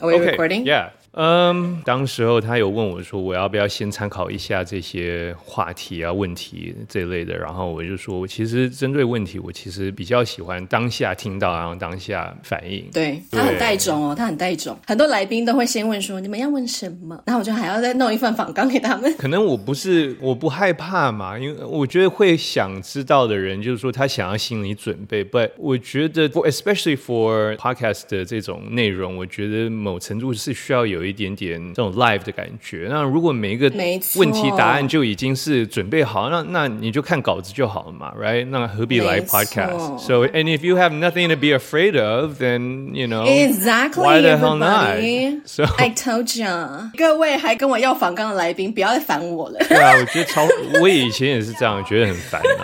Are we recording? Yeah. 嗯，当时候他有问我说，我要不要先参考一下这些话题啊、问题这类的，然后我就说，其实针对问题，我其实比较喜欢当下听到，然后当下反应。对他很带种哦，他很带种。很多来宾都会先问说，你们要问什么？然后我就还要再弄一份访纲给他们。可能我不是我不害怕嘛，因为我觉得会想知道的人，就是说他想要心理准备。But 我觉得，for especially for podcast 的这种内容，我觉得某程度是需要有一点点这种 live 的感觉。那如果每一个问题答案就已经是准备好，那那你就看稿子就好了嘛，right？那何必来 podcast？So and if you have nothing to be afraid of, then you know exactly why the hell not? So I told you，各位还跟我要访刚的来宾，不要再烦我了。对啊，我觉得超，我以前也是这样，觉得很烦啊。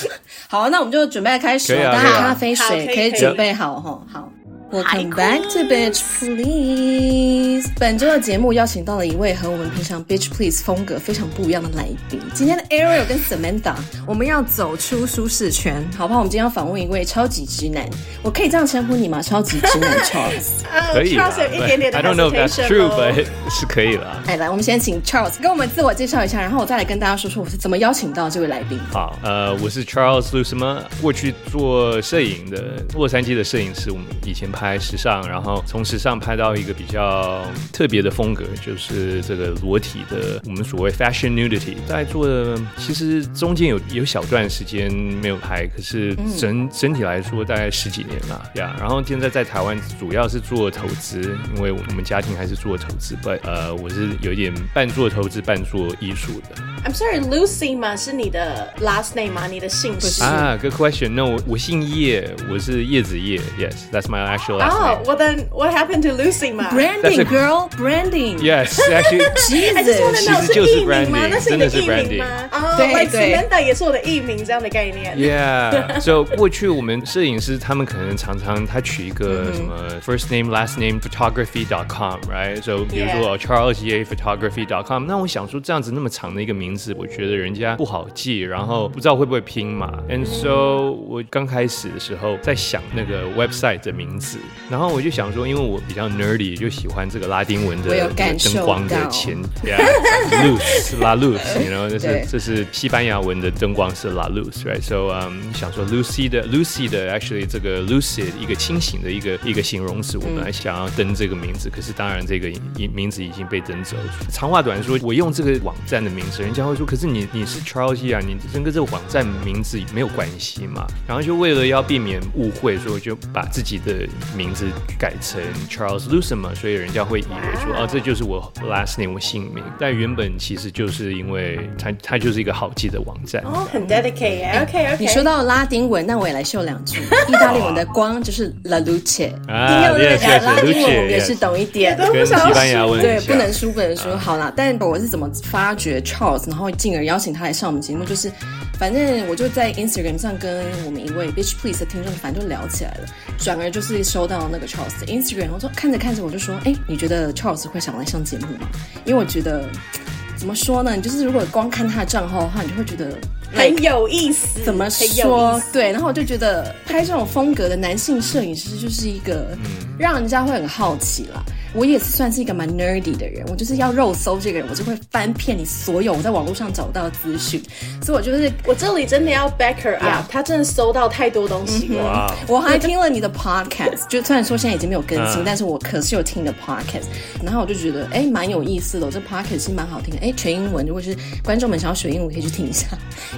好，那我们就准备开始，大家咖啡水可以准备好哈，好。Welcome back to Bitch Please。本周的节目邀请到了一位和我们平常 Bitch Please 风格非常不一样的来宾。今天的 Ariel 跟 Samantha，我们要走出舒适圈，好不好？我们今天要访问一位超级直男，我可以这样称呼你吗？超级直男 Charles。可以，Charles 有一点点的 I don't know if that's true, but 是可以了。哎，来，我们先请 Charles 跟我们自我介绍一下，然后我再来跟大家说说我是怎么邀请到这位来宾。好，呃，我是 Charles Lu，什么？过去做摄影的，洛杉矶的摄影师，我们以前拍。拍时尚，然后从时尚拍到一个比较特别的风格，就是这个裸体的，我们所谓 fashion nudity。在做的其实中间有有小段时间没有拍，可是整整体来说大概十几年了呀。然后现在在台湾主要是做投资，因为我们家庭还是做投资，不呃我是有一点半做投资半做艺术的。I'm sorry, Lucy 吗？是你的 last name 吗？你的姓氏啊？Good question. No，我我姓叶，我是叶子叶。Yes, that's my actual. finish last oh, name. well then, what happened to Lucima? Branding, a, girl, branding. Yes, actually, Jesus. I just want to know 其实就是艺名吗？那是你的艺名吗？哦，对对，Samantha 也是我的艺名这样的概念。Yeah，so 过去我们摄影师他们可能常常他取一个什么 first name last name photography dot com，right？So 比如说 Charles Ye photography dot com，那我想说这样子那么长的一个名字，我觉得人家不好记，然后不知道会不会拼嘛。And so 我刚开始的时候在想那个 website 的名字。然后我就想说，因为我比较 nerdy，就喜欢这个拉丁文的灯光的前，luz la luz，然后这是这是西班牙文的灯光是 la luz，right？So，嗯，想说 Lucy 的 Lucy 的 actually 这个 lucid 一个清醒的一个一个形容词，我本来想要登这个名字，可是当然这个名字已经被登走了。长话短说，我用这个网站的名字，人家会说，可是你你是 Charles 啊，你跟这个网站名字没有关系嘛？然后就为了要避免误会，所以就把自己的名字改成 Charles Lucen 嘛，所以人家会以为说，哦，这就是我 last name 我姓名。但原本其实就是因为它它就是一个好记的网站。哦，很 dedicate，OK OK。你说到拉丁文，那我也来秀两句。意大利文的光就是 La Luce，啊，对对拉丁文我也是懂一点。跟西班牙文对，不能输，不能输。好啦，但我是怎么发掘 Charles，然后进而邀请他来上我们节目，就是。反正我就在 Instagram 上跟我们一位 Bitch Please 的听众，反正就聊起来了。转而就是收到那个 Charles 的 Instagram，我说看着看着我就说，哎，你觉得 Charles 会想来上节目吗？因为我觉得怎么说呢？你就是如果光看他的账号的话，你就会觉得很有意思。怎么说？对，然后我就觉得拍这种风格的男性摄影师就是一个让人家会很好奇啦。我也是算是一个蛮 nerdy 的人，我就是要肉搜这个人，我就会翻遍你所有我在网络上找到的资讯，所以我就是我这里真的要 backer up，，他真的搜到太多东西了。我还听了你的 podcast，就虽然说现在已经没有更新，但是我可是有听你的 podcast，然后我就觉得哎蛮有意思的，这 podcast 是蛮好听的，哎全英文，如果是观众们想要学英文可以去听一下，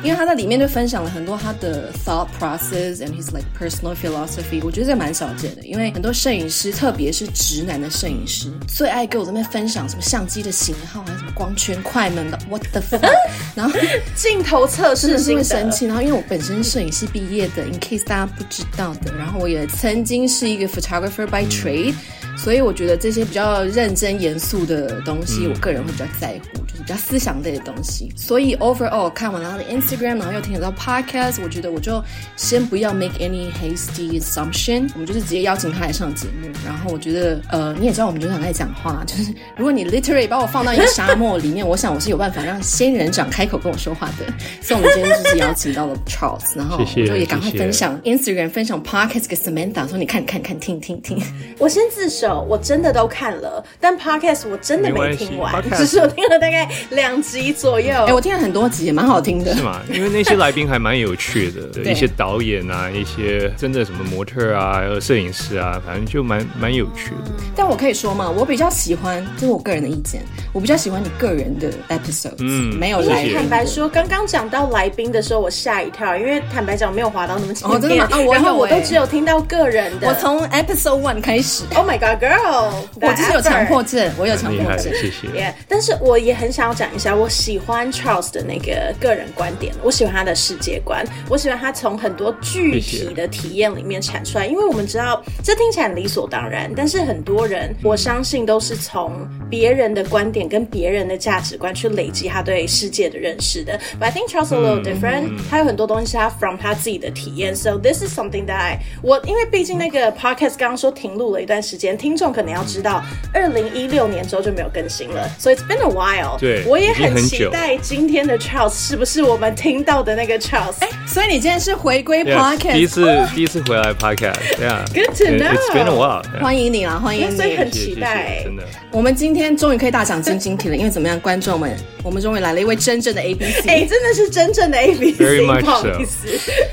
因为他在里面就分享了很多他的 thought process and his like personal philosophy，我觉得这蛮少见的，因为很多摄影师，特别是直男的摄影。最爱跟我这边分享什么相机的型号，还有什么光圈、快门的，what the fuck？然后镜头测试是会生气。然后因为我本身摄影系毕业的，in case 大家不知道的，然后我也曾经是一个 photographer by trade，所以我觉得这些比较认真严肃的东西，我个人会比较在乎，就是比较思想类的东西。所以 overall 看完了他的 Instagram，然后又听得到 podcast，我觉得我就先不要 make any hasty assumption，我们就是直接邀请他来上节目。然后我觉得，呃，你也知道我们就是很爱讲话，就是如果你 literally 把我放到一个沙漠里面，我想我是有办法让仙人掌开口跟我说话的。所以我们今天就是邀请到了 Charles，然后我就也赶快分享 Instagram，分享 podcast 给 Samantha，说你看看看听听听。我先自首，我真的都看了，但 podcast 我真的没听完，只是我听了大概两集左右。哎，我听了很多集，也蛮好听的。是吗？因为那些来宾还蛮有趣的，一些导演啊，一些真的什么模特啊，还有摄影师啊，反正就蛮蛮有趣的。但我可以说嘛，我比较喜欢，这是我个人的意见，我比较喜欢你个人的 episode，嗯，没有来坦白说，刚刚讲到来宾的时候，我吓一跳，因为坦白讲没有滑到那么前面，然后我都只有听到个人的。我从 episode one 开始，Oh my god girl，我就是有强迫症，我有强迫症，谢谢。但是我也很想要讲一下，我喜欢 Charles 的那个个人观点，我喜欢他的世界观，我喜欢他从很多具体的体验里面产出来，因为我们知道这听起来理所当然，但是很多人我相信都是从别人的观点跟别人的价值观去累积他对世界的认识的。But I think Charles a little different，他有很多东西是他 from 他自己的体验，so this is something that I 我因为毕竟那个 podcast 刚刚说停录了一段时间，听众可能要知道，二零一六年之后就没有更新了，所以 it's been a while。对，我也很期待今天的 Charles 是不是我们听到的那个 Charles？哎，所以你今天是回归 podcast，第一次第一次回来 podcast，Yeah，Good to know。It's been a while。欢迎你啊，欢迎你，所以很期待。真的，我们今天终于可以大讲晶晶体了，因为怎么样，观众们，我们终于来了一位真正的 A B C，哎，真的是真正的 A B C，不好意思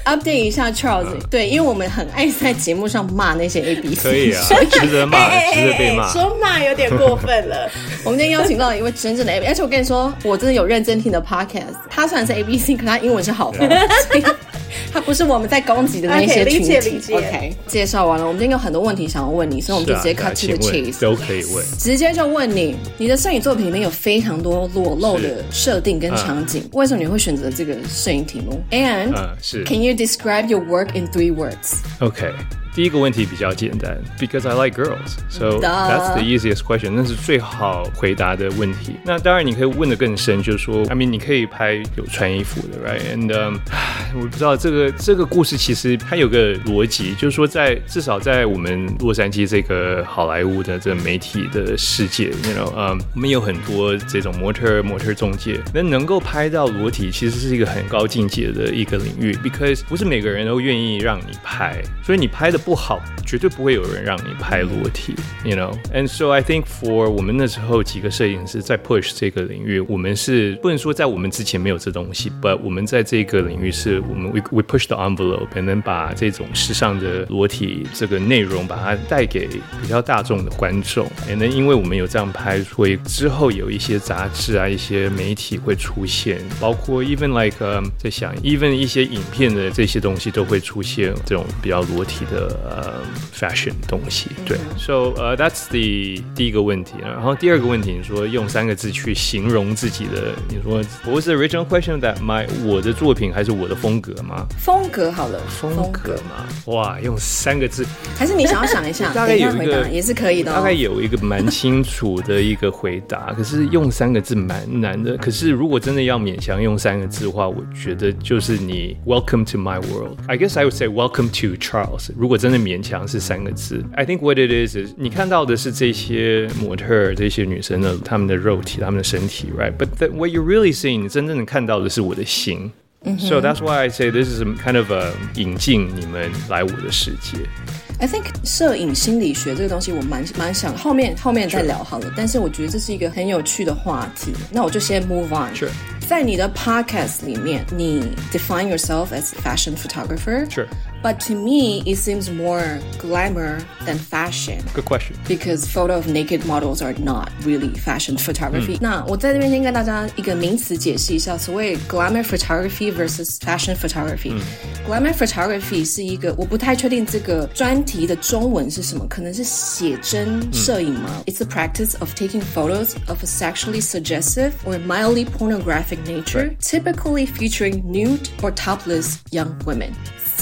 ，update 一下 Charles，对，因为我们很爱在节目上骂那些 A B C，可以啊，值得骂，说骂有点过分了。我们今天邀请到了一位真正的 A 而且我跟你说，我真的有认真听的 podcast，他虽然是 A B C，可他英文是好的。他不是我们在攻击的那些群体。OK，介绍完了，我们今天有很多问题想要问你，所以我们就直接 cut to the chase，都可以问。直接就问你，你的摄影作品里面有非常多裸露的设定跟场景，为什么你会选择这个摄影题目？And can you describe your work in three words? OK。第一个问题比较简单，because I like girls, so that's the easiest question。那是最好回答的问题。那当然你可以问的更深，就是说，I mean，你可以拍有穿衣服的，right？And 我不知道这个这个故事其实它有个逻辑，就是说在至少在我们洛杉矶这个好莱坞的这媒体的世界，you know，嗯，我们有很多这种模特模特中介，那能够拍到裸体，其实是一个很高境界的一个领域，because 不是每个人都愿意让你拍，所以你拍的。不好，绝对不会有人让你拍裸体，you know。And so I think for 我们那时候几个摄影师在 push 这个领域，我们是不能说在我们之前没有这东西，but 我们在这个领域是我们 we we push the envelope，能把这种时尚的裸体这个内容把它带给比较大众的观众。也能因为我们有这样拍，所以之后有一些杂志啊、一些媒体会出现，包括 even like 在想 even 一些影片的这些东西都会出现这种比较裸体的。呃，fashion 东西，对，so 呃，that's the 第一个问题，然后第二个问题，你说用三个字去形容自己的，你说不是 original question that my 我的作品还是我的风格吗？风格好了，风格嘛，哇，用三个字，还是你想要想一下，大概有一个也是可以的，大概有一个蛮清楚的一个回答，可是用三个字蛮难的，可是如果真的要勉强用三个字的话，我觉得就是你 welcome to my world，I guess I would say welcome to Charles，如果真的勉强是三个字。I think what it is is 你看到的是这些模特、这些女生的她们的肉体、她们的身体，right？But what you're really seeing，你真正的看到的是我的心。So that's why I say this is kind of a 引进你们来我的世界。I think 摄影心理学这个东西，我蛮蛮想后面后面再聊好了。但是我觉得这是一个很有趣的话题，那我就先 move on。在你的 podcast 里面，你 define yourself as fashion photographer。But to me, it seems more glamour than fashion. Good question. Because photo of naked models are not really fashion photography. 那我在这边先跟大家一个名词解释一下，所谓 glamour photography versus fashion photography。glamour photography 是一个我不太确定这个专 题的中文是什么，可能是写真摄影吗？It's a practice of taking photos of a sexually suggestive or mildly pornographic nature, typically featuring nude or topless young women.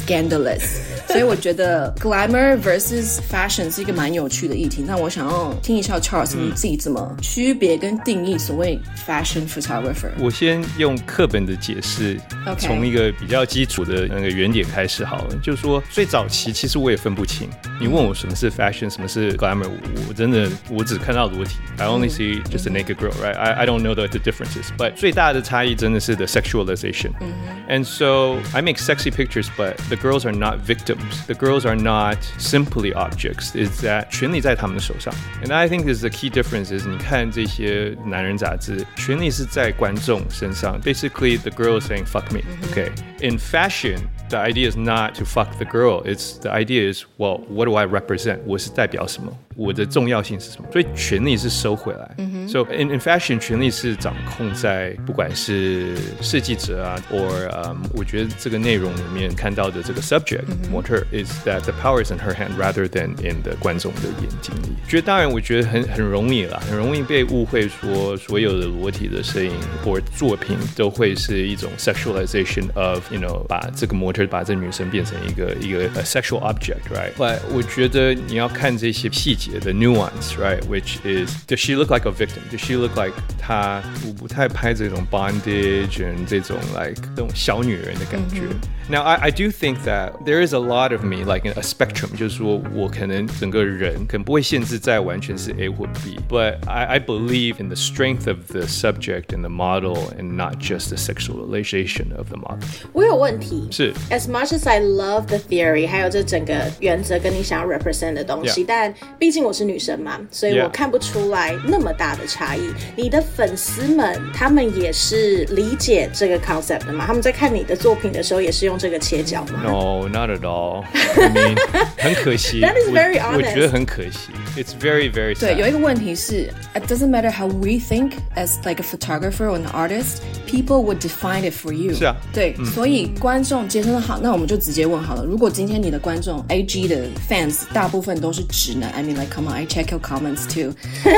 Scandalous glamorous，所以我觉得 glamour versus fashion 是一个蛮有趣的议题。那我想要听一下 Charles 你自己怎么区别跟定义所谓 fashion photographer。我先用课本的解释，从一个比较基础的那个原点开始好了。就是说最早期其实我也分不清， 你问我什么是 fashion，什么是 glamour，我真的我只看到裸体，I only see just a naked girl，right？I I don't know the the differences。But 最大的差异真的是 the sexualization。And so I make sexy pictures, but the girls are not victims. The girls are not simply objects. Is that 权利在他们的手上？And I think is the key difference is 你看这些男人杂志，权利是在观众身上。Basically, the girl is saying "fuck me." Okay. In fashion, the idea is not to fuck the girl. It's the idea is well, what do I represent? 我是代表什么？ 我的重要性是什么？所以权力是收回来。嗯哼。所以 in in fashion 权力是掌控在，不管是设计者啊，，or 嗯我觉得这个内容里面看到的这个 subject，模特 is that the powers in her hand rather than in the 观众的眼睛里。觉得当然我觉得很很容易啦，很容易被误会说所有的裸体的摄影或作品都会是一种 sexualization of，you know 把这个模特把这女生变成一个一个 sexual object，right？喂，我觉得你要看这些细节。节的 nuance，right？Which is does she look like a victim？Does she look like 她？我不太拍这种 bondage and 这种 like 这种小女人的感觉。Now I I do think that there is a lot of me like a spectrum，就是说我可能整个人可能不会限制在完全是 A 或 B，but I I believe in the strength of the subject and the model and not just the sexualization of the model。我有问题是，as much as I love the theory，还有这整个原则跟你想要 represent 的东西， Yeah. 但毕 竟我是女生嘛，所以我看不出来那么大的差异。你的粉丝们，他们也是理解这个 concept 的嘛？他们在看你的作品的时候，也是用这个切角吗 No, not at all. I mean，很可惜。That is very honest. 觉得很可惜。It's very very 对.有一个问题是，it doesn't matter how we think as like a photographer or an artist, people would define it for you。是啊对，所以观众接生好，那我们就直接问好了。如果今天你的观众 A G 的 fans 大部分都是直男，I mean like come on, I check your comments too。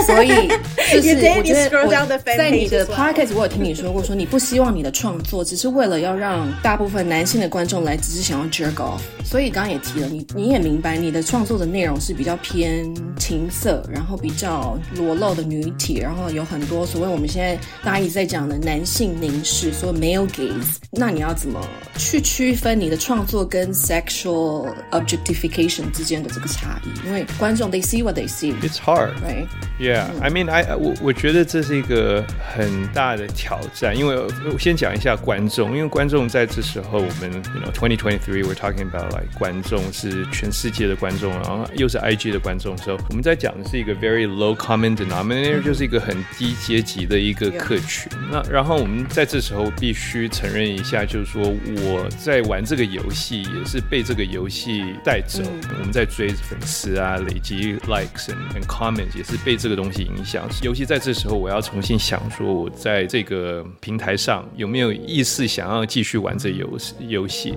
所以就是 You did, 我觉 you 得 scroll 我 down the fan 在你的 page as well. podcast 我有听你说过，说你不希望你的创作只是为了要让大部分男性的观众来，只是想要 jerk off。所以刚刚也提了，你你也明白你的创作的内容是比较偏情色，然后比较裸露的女体，然后有很多所谓我们现在大家一直在讲的男性凝视，所谓 male gaze。那你要怎么去区分你的创作跟 sexual objectification 之间的这个差异？因为观众 they see what they see。 It's hard. Right. Yeah, I mean, I 我我觉得这是一个很大的挑战，因为我先讲一下观众，因为观众在这时候，我们 you know 2023 we're talking about like 观众是全世界的观众，然后又是 IG 的观众，所以我们在讲的是一个 very low common denominator，、就是一个很低阶级的一个客群。那然后我们在这时候必须承认一下，就是说我在玩这个游戏，也是被这个游戏带走。我们在追粉丝啊，累积 likes and, and comments，也是被这个东西影响。尤其在这时候，我要重新想说，我在这个平台上有没有意识想要继续玩这游戏游戏。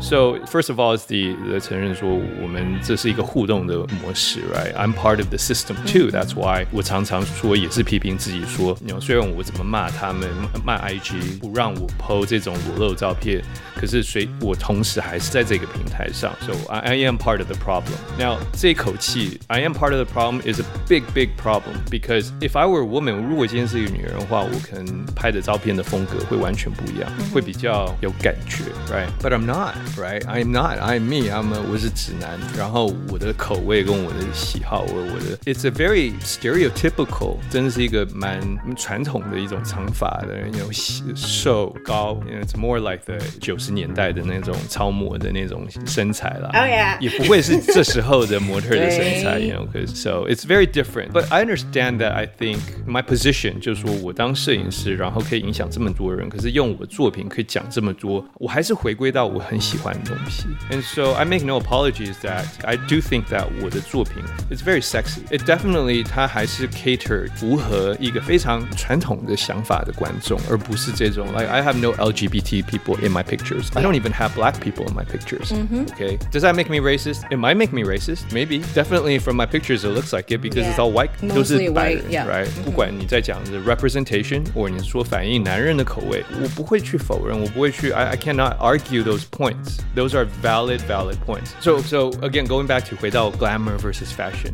So first of all is the 的承认说，我们这是一个互动的模式，right？I'm part of the system too. That's why 我常常说也是批评自己说，你虽然我怎么骂他们，骂 IG 不让我 PO 这种裸露照片，可是谁我同时还是在这个平台上，so I, I am part of the problem. Now 这口气 I am part of the problem is a big big problem because if I were a woman，如果今天是一个女人的话，我可能拍的照片的风格会完全不一样，会比较有感觉，right？But I'm not, right? I'm not. I'm me. I'm a, 我是直男，然后我的口味跟我的喜好，我我的 It's a very stereotypical，真的是一个蛮传统的一种长发的，那种瘦高，you know, it's more like the 九十年代的那种超模的那种身材啦。 Oh, yeah. 也不会是这时候的模特的身材对，you know, 'cause- so it's very different. But I understand that. I think my position 就是说我当摄影师，然后可以影响这么多人，可是用我的作品可以讲这么多，我还是回归到我很喜欢的东西。And so I make no apologies that I do think that 我的作品 is very sexy. It definitely 它还是 cater 符合一个非常传统的想法的观众，而不是这种 like I have no LGBT people in my pictures. I don't even have black people in my pictures. Okay, does that make me racist? It might make me racist, maybe. Definitely from my pictures, it looks like it because it's Yeah. all white. Mostly 都是白 white, 人 yeah. right？不管你在讲的 representation，或者你说反映男人的口味，我不会去否认，我不会去 I I cannot argue those points. Those are valid valid points. So so again going back to 回到 glamour versus fashion.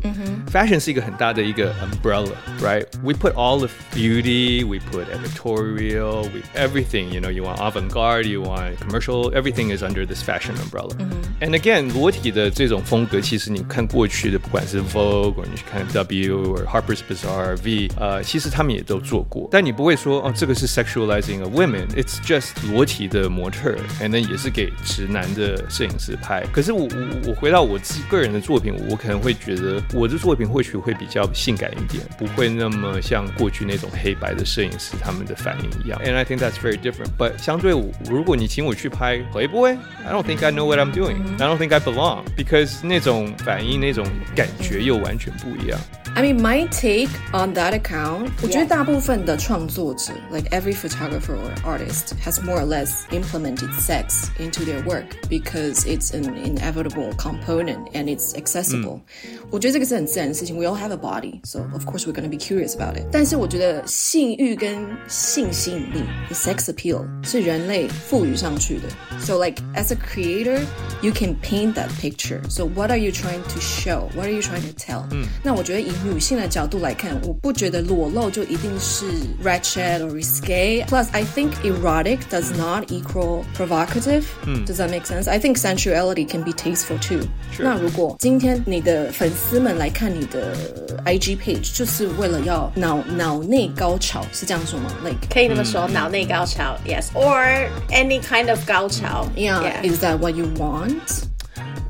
Fashion 是一个很大的一个 umbrella, right? We put all of beauty, we put editorial, we everything. You know, you want avant-garde, you want commercial, everything is under this fashion umbrella. And again, 裸体的这种风格，其实你看过去的，不管是 Vogue 或你去看 W 或 Harper's Bazaar V，呃，其实他们也都做过。但你不会说哦，这个是 sexualizing a women. It's just 裸体的模特，and then 也是给直男的摄影师拍。可是我我我回到我自己个人的作品，我可能会觉得我的作品或许会比较性感一点，不会那么像过去那种黑白的摄影师他们的反应一样。And I think that's very different. But 相对我，如果你请我去拍 Playboy，I don't think I know what I'm doing. I don't think I belong because 那种反应、那种感觉 又完全不一样。 I mean, my take on that account，我觉得大部分的创作者，like every photographer or artist, has more or less implemented sex into their work because it's an inevitable component and it's accessible. 我觉得这个是很自然的事情。We all have a body, so of course we're gonna be curious about it. 但是我觉得性欲跟性吸引力，the sex appeal 是人类赋予上去的。So like as a creator, you can paint that picture. So what are you trying to show? What are you trying to tell? 那我觉得以女性的角度来看，我不觉得裸露就一定是 ratchet or risque. Plus, I think erotic does not equal provocative. Does that make sense? I think sensuality can be tasteful too. 那如果今天你的粉丝们来看你的 IG page，就是为了要脑脑内高潮，是这样说吗？Like 可以这么说，脑内高潮，yes，or any kind of 高潮 Yeah, is that what you want?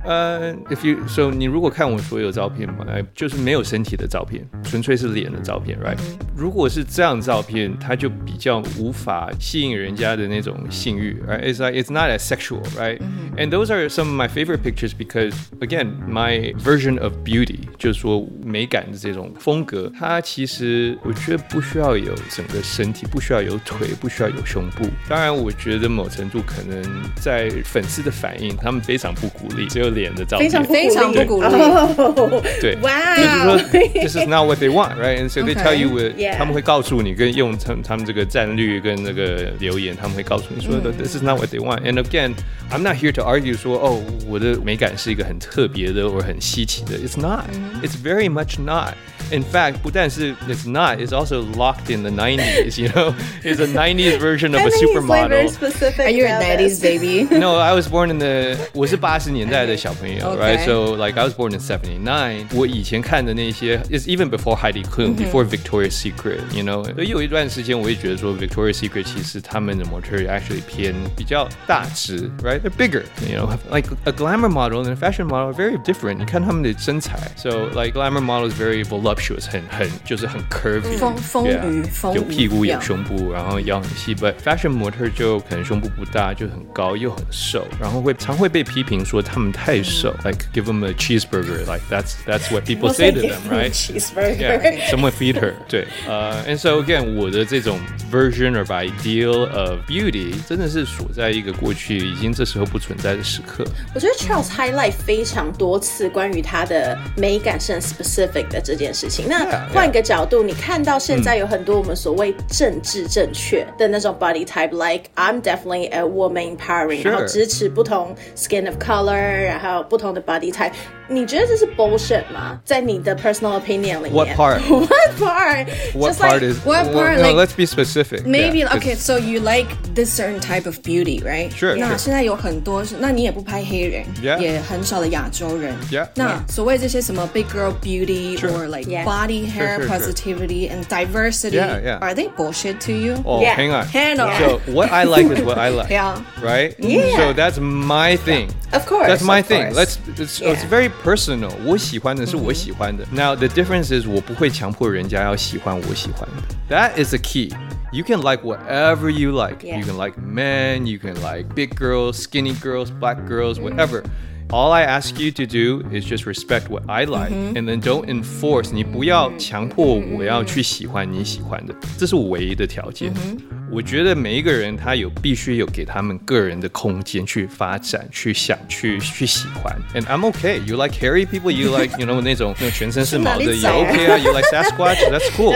呃、i f you so 你如果看我所有照片嘛，呃就是没有身体的照片，纯粹是脸的照片，right？、如果是这样照片，它就比较无法吸引人家的那种性欲，right? It's like it's not as sexual, right? And those are some of my favorite pictures because again, my version of beauty 就是说美感的这种风格，它其实我觉得不需要有整个身体，不需要有腿，不需要有胸部。当然，我觉得某程度可能在粉丝的反应，他们非常不鼓励只有脸的照片，非常不非常不鼓励。哦，对，哇就是说 this is not what they want, right? And so they tell you. 他们会告诉你，跟用他们他们这个战略跟那个留言，他们会告诉你说、this is not what they want. And again, I'm not here to argue 说哦，我的美感是一个很特别的或很稀奇的。It's not. It's very much not. In fact, 不但是 it's not, it's also locked in the 90s. You know, it's a 90s version of a supermodel. Specific Are you a about 90s this. baby? no, I was born in the 我是八十年代的小朋友 Okay. right? So like I was born in '79. 我以前看的那些 is even before Heidi Klum, before Victoria's Secret, you know. 所以有一段时间我也觉得说 Victoria's Secret 其实他们的模特 actually 偏比较大只，right? They're bigger, you know. Like a glamour model and a fashion model are very different. 你看他们的身材，so like glamour model is very voluptuous，很很就是很 curvy，丰丰腴 Yeah，丰腴有屁股有 yeah 胸部，然后腰很细。But fashion 模特就可能胸部不大，就很高又很瘦，然后会常会被批评说他们太瘦。Like give them a cheeseburger, like that's that's what people say to them, right? Cheeseburger. Yeah, someone feed her. 对，呃、a n d so again，我的这种 version of ideal of beauty 真的是锁在一个过去已经这 时候不存在的时刻。我觉得 Charles highlight 非常多次关于他的美感是很 specific 的这件事情。那.换一个角度，你看到现在有很多我们所谓政治正确的那种 body type，like I'm definitely a woman empowering，Sure. 然后支持不同 skin of color，然后不同的 body type。你觉得这是 bullshit 吗？在你的 personal opinion 里面 What part? What part? What Just part like, is what well, part, no, like- let's be specific. Maybe okay. So you like this certain type of beauty, right? Sure, 那现在有很多是，那你也不拍黑人 Yeah. 也很少的亚洲人 Yeah, 那 yeah. 所谓这些什么 big girl beauty Sure. or like Yeah. body hair Sure, sure, sure. positivity and diversity, Yeah, yeah. are they bullshit to you? Oh, Yeah. hang on. Hang on. So what I like is what I like. Yeah. Right. Yeah. So that's my thing. Of course, That's my of thing. course. Let's. It's, it's Yeah. very personal. 我喜欢的是我喜欢的。Now the difference is 我不会强迫人家要喜欢我喜欢的。That is the key. You can like whatever you like. Yeah. You can like men. You can like big girls, skinny girls, black girls, whatever. All I ask you to do is just respect what I like, and then don't enforce. 你不要强迫我要去喜欢你喜欢的，这是我唯一的条件。 我觉得每一个人他有必须有给他们个人的空间去发展、去想、去去喜欢。And I'm okay. You like hairy people? You like you know 那种那种全身是毛的也 OK 啊。You like Sasquatch? That's cool,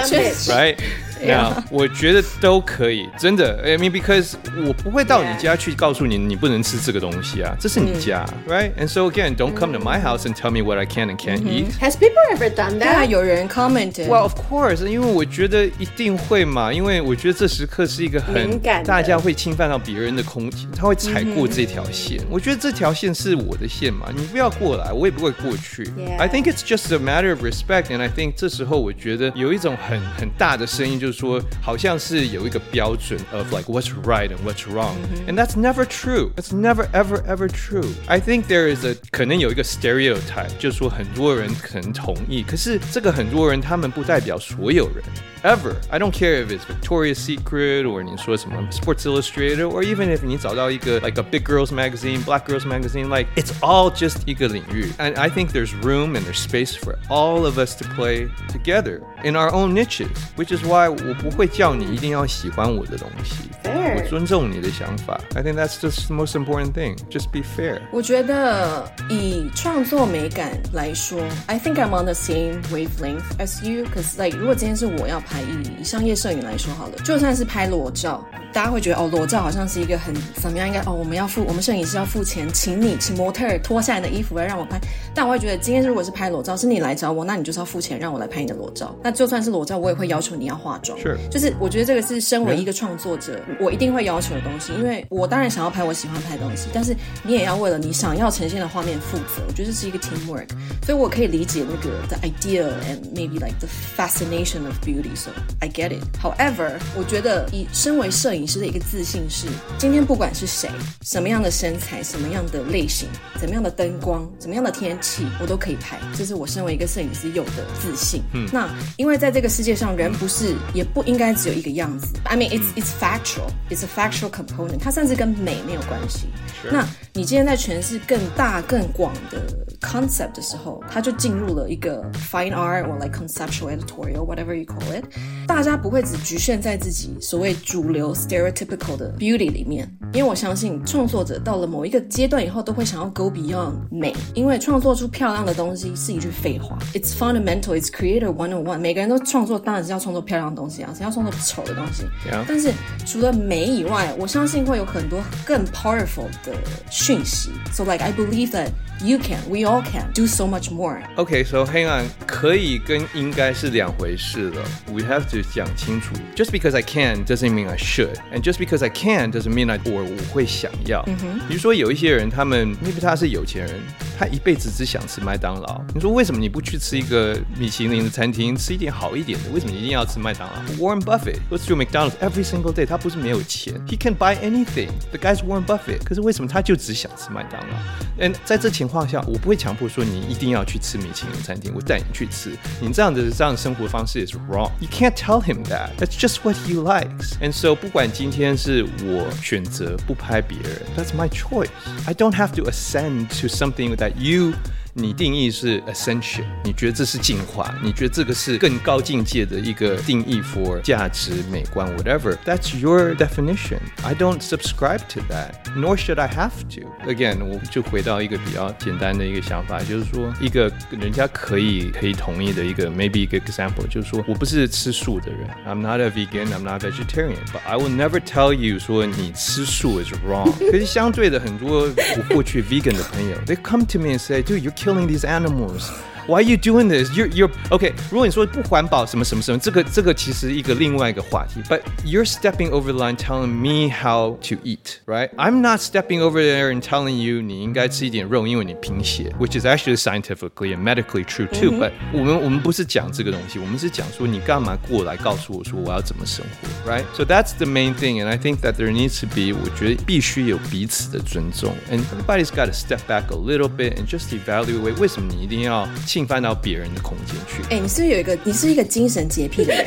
right? 那我觉得都可以，真的。I mean, because 我不会到你家去告诉你你不能吃这个东西啊，这是你家，right? And so again, don't come to my house and tell me what I can and can't eat. Has people ever done 对啊， that? 有人 commented， Well, of course，因为我觉得一定会嘛，因为我觉得这时刻是 一个很敏感的大家会侵犯到别人的空间，他会踩过这条线。我觉得这条线是我的线嘛，你不要过来，我也不会过去。 Yeah. I think it's just a matter of respect, and I think 这时候我觉得有一种很很大的声音，就是说好像是有一个标准 of like what's right and what's wrong, and that's never true. It's never ever ever true. I think there is a 可能有一个 stereotype，就是说很多人可能同意，可是这个很多人他们不代表所有人。Ever, I don't care if it's Victoria's Secret or 你说什么 Sports Illustrated or even if 你找到一个 like a big girls magazine, black girls magazine, like it's all just 一个领域. And I think there's room and there's space for all of us to play together in our own niches, which is why 我不会叫你一定要喜欢我的东西。 Fair. 我尊重你的想法。I think that's just the most important thing. Just be fair. 我觉得以创作美感来说，I think I'm on the same wavelength as you. Cause like 如果今天是我要拍以以商业摄影来说好了，就算是拍裸 照，大家会觉得哦，裸照好像是一个很怎么样？应该哦，我们要付我们摄影师要付钱，请你请模特儿脱下你的衣服来让我拍。但我会觉得今天如果是拍裸照，是你来找我，那你就是要付钱让我来拍你的裸照。那就算是裸照，我也会要求你要化妆。Sure 就是我觉得这个是身为一个创作者，我一定会要求的东西，因为我当然想要拍我喜欢拍的东西，但是你也要为了你想要呈现的画面负责。我觉得这是一个 teamwork，所以我可以理解那个 the idea and maybe like the fascination of beauty. So I get it. However，我觉得以身为摄影师的一个自信是，今天不管是谁，什么样的身材，什么样的类型，怎么样的灯光，怎么样的天气，我都可以拍。这是我身为一个摄影师有的自信。嗯，那因为在这个世界上，人不是也不应该只有一个样子。I mean, it's it's factual, it's a factual component，它甚至跟美没有关系。那你今天在诠释更大更广的 concept 的时候，它就进入了一个 fine art or like conceptual editorial whatever you call it，大家不会只局限在自己所谓主流 stereotypical 的 beauty 里面，因为我相信创作者到了某一个阶段以后，都会想要 go beyond 美，因为创作出漂亮的东西是一句废话。It's fundamental, it's creator one on one。每个人都创作，当然是要创作漂亮的东西啊，谁要创作丑的东西 Yeah. 但是除了美以外，我相信会有很多更 powerful 的讯息。So like I believe that you can, we all can do so much more. Okay, so hang on，可以跟应该是两回事了。We have to 讲清楚。Just because I can doesn't mean I should, and just because I can doesn't mean I 我我会想要。比如说有一些人，他们 maybe 他是有钱人，他一辈子只想吃麦当劳。你说为什么你不去吃一个米其林的餐厅，吃一点好一点的？为什么你一定要吃麦当劳？Warren Buffett goes to McDonald's every single day，他不是没有钱，He can buy anything. The guy's Warren Buffett，可是为什么他就只想吃麦当劳？嗯，在这情况下，我不会强迫说你一定要去吃米其林餐厅，我带你去吃。你这样的这样的生活方式 is wrong. You can't tell him that. That's just what he likes. And so 不管今天是我选择不拍别人，That's my choice. I don't have to ascend to something that you 你定义是 ascension，你觉得这是进化，你觉得这个是更高境界的一个定义 for 价值、美观，whatever。That's your definition. I don't subscribe to that, nor should I have to. Again，我就回到一个比较简单的一个想法，就是说一个人家可以可以同意的一个 maybe 一个 example，就是说我不是吃素的人，I'm not a vegan, I'm not a vegetarian, but I will never tell you 说你吃素 is wrong。可是相对的，很多我过去 vegan 的朋友，they come to me and say, dude, you're killing these animals. Why are you doing this? You're you're okay. 如果你说不环保什么什么什么，这个这个其实一个另外一个话题。But you're stepping over the line, telling me how to eat, right? I'm not stepping over there and telling you 你应该吃一点肉，因为你贫血，which is actually scientifically and medically true too. But 我们我们不是讲这个东西，我们是讲说你干嘛过来告诉我说我要怎么生活，right? So that's the main thing, and I think that there needs to be 我觉得必须有彼此的尊重，and everybody's got to step back a little bit and just evaluate 为什么你一定要 侵犯到别人的空间去。哎、你是不是有一个？你是一个精神洁癖的人？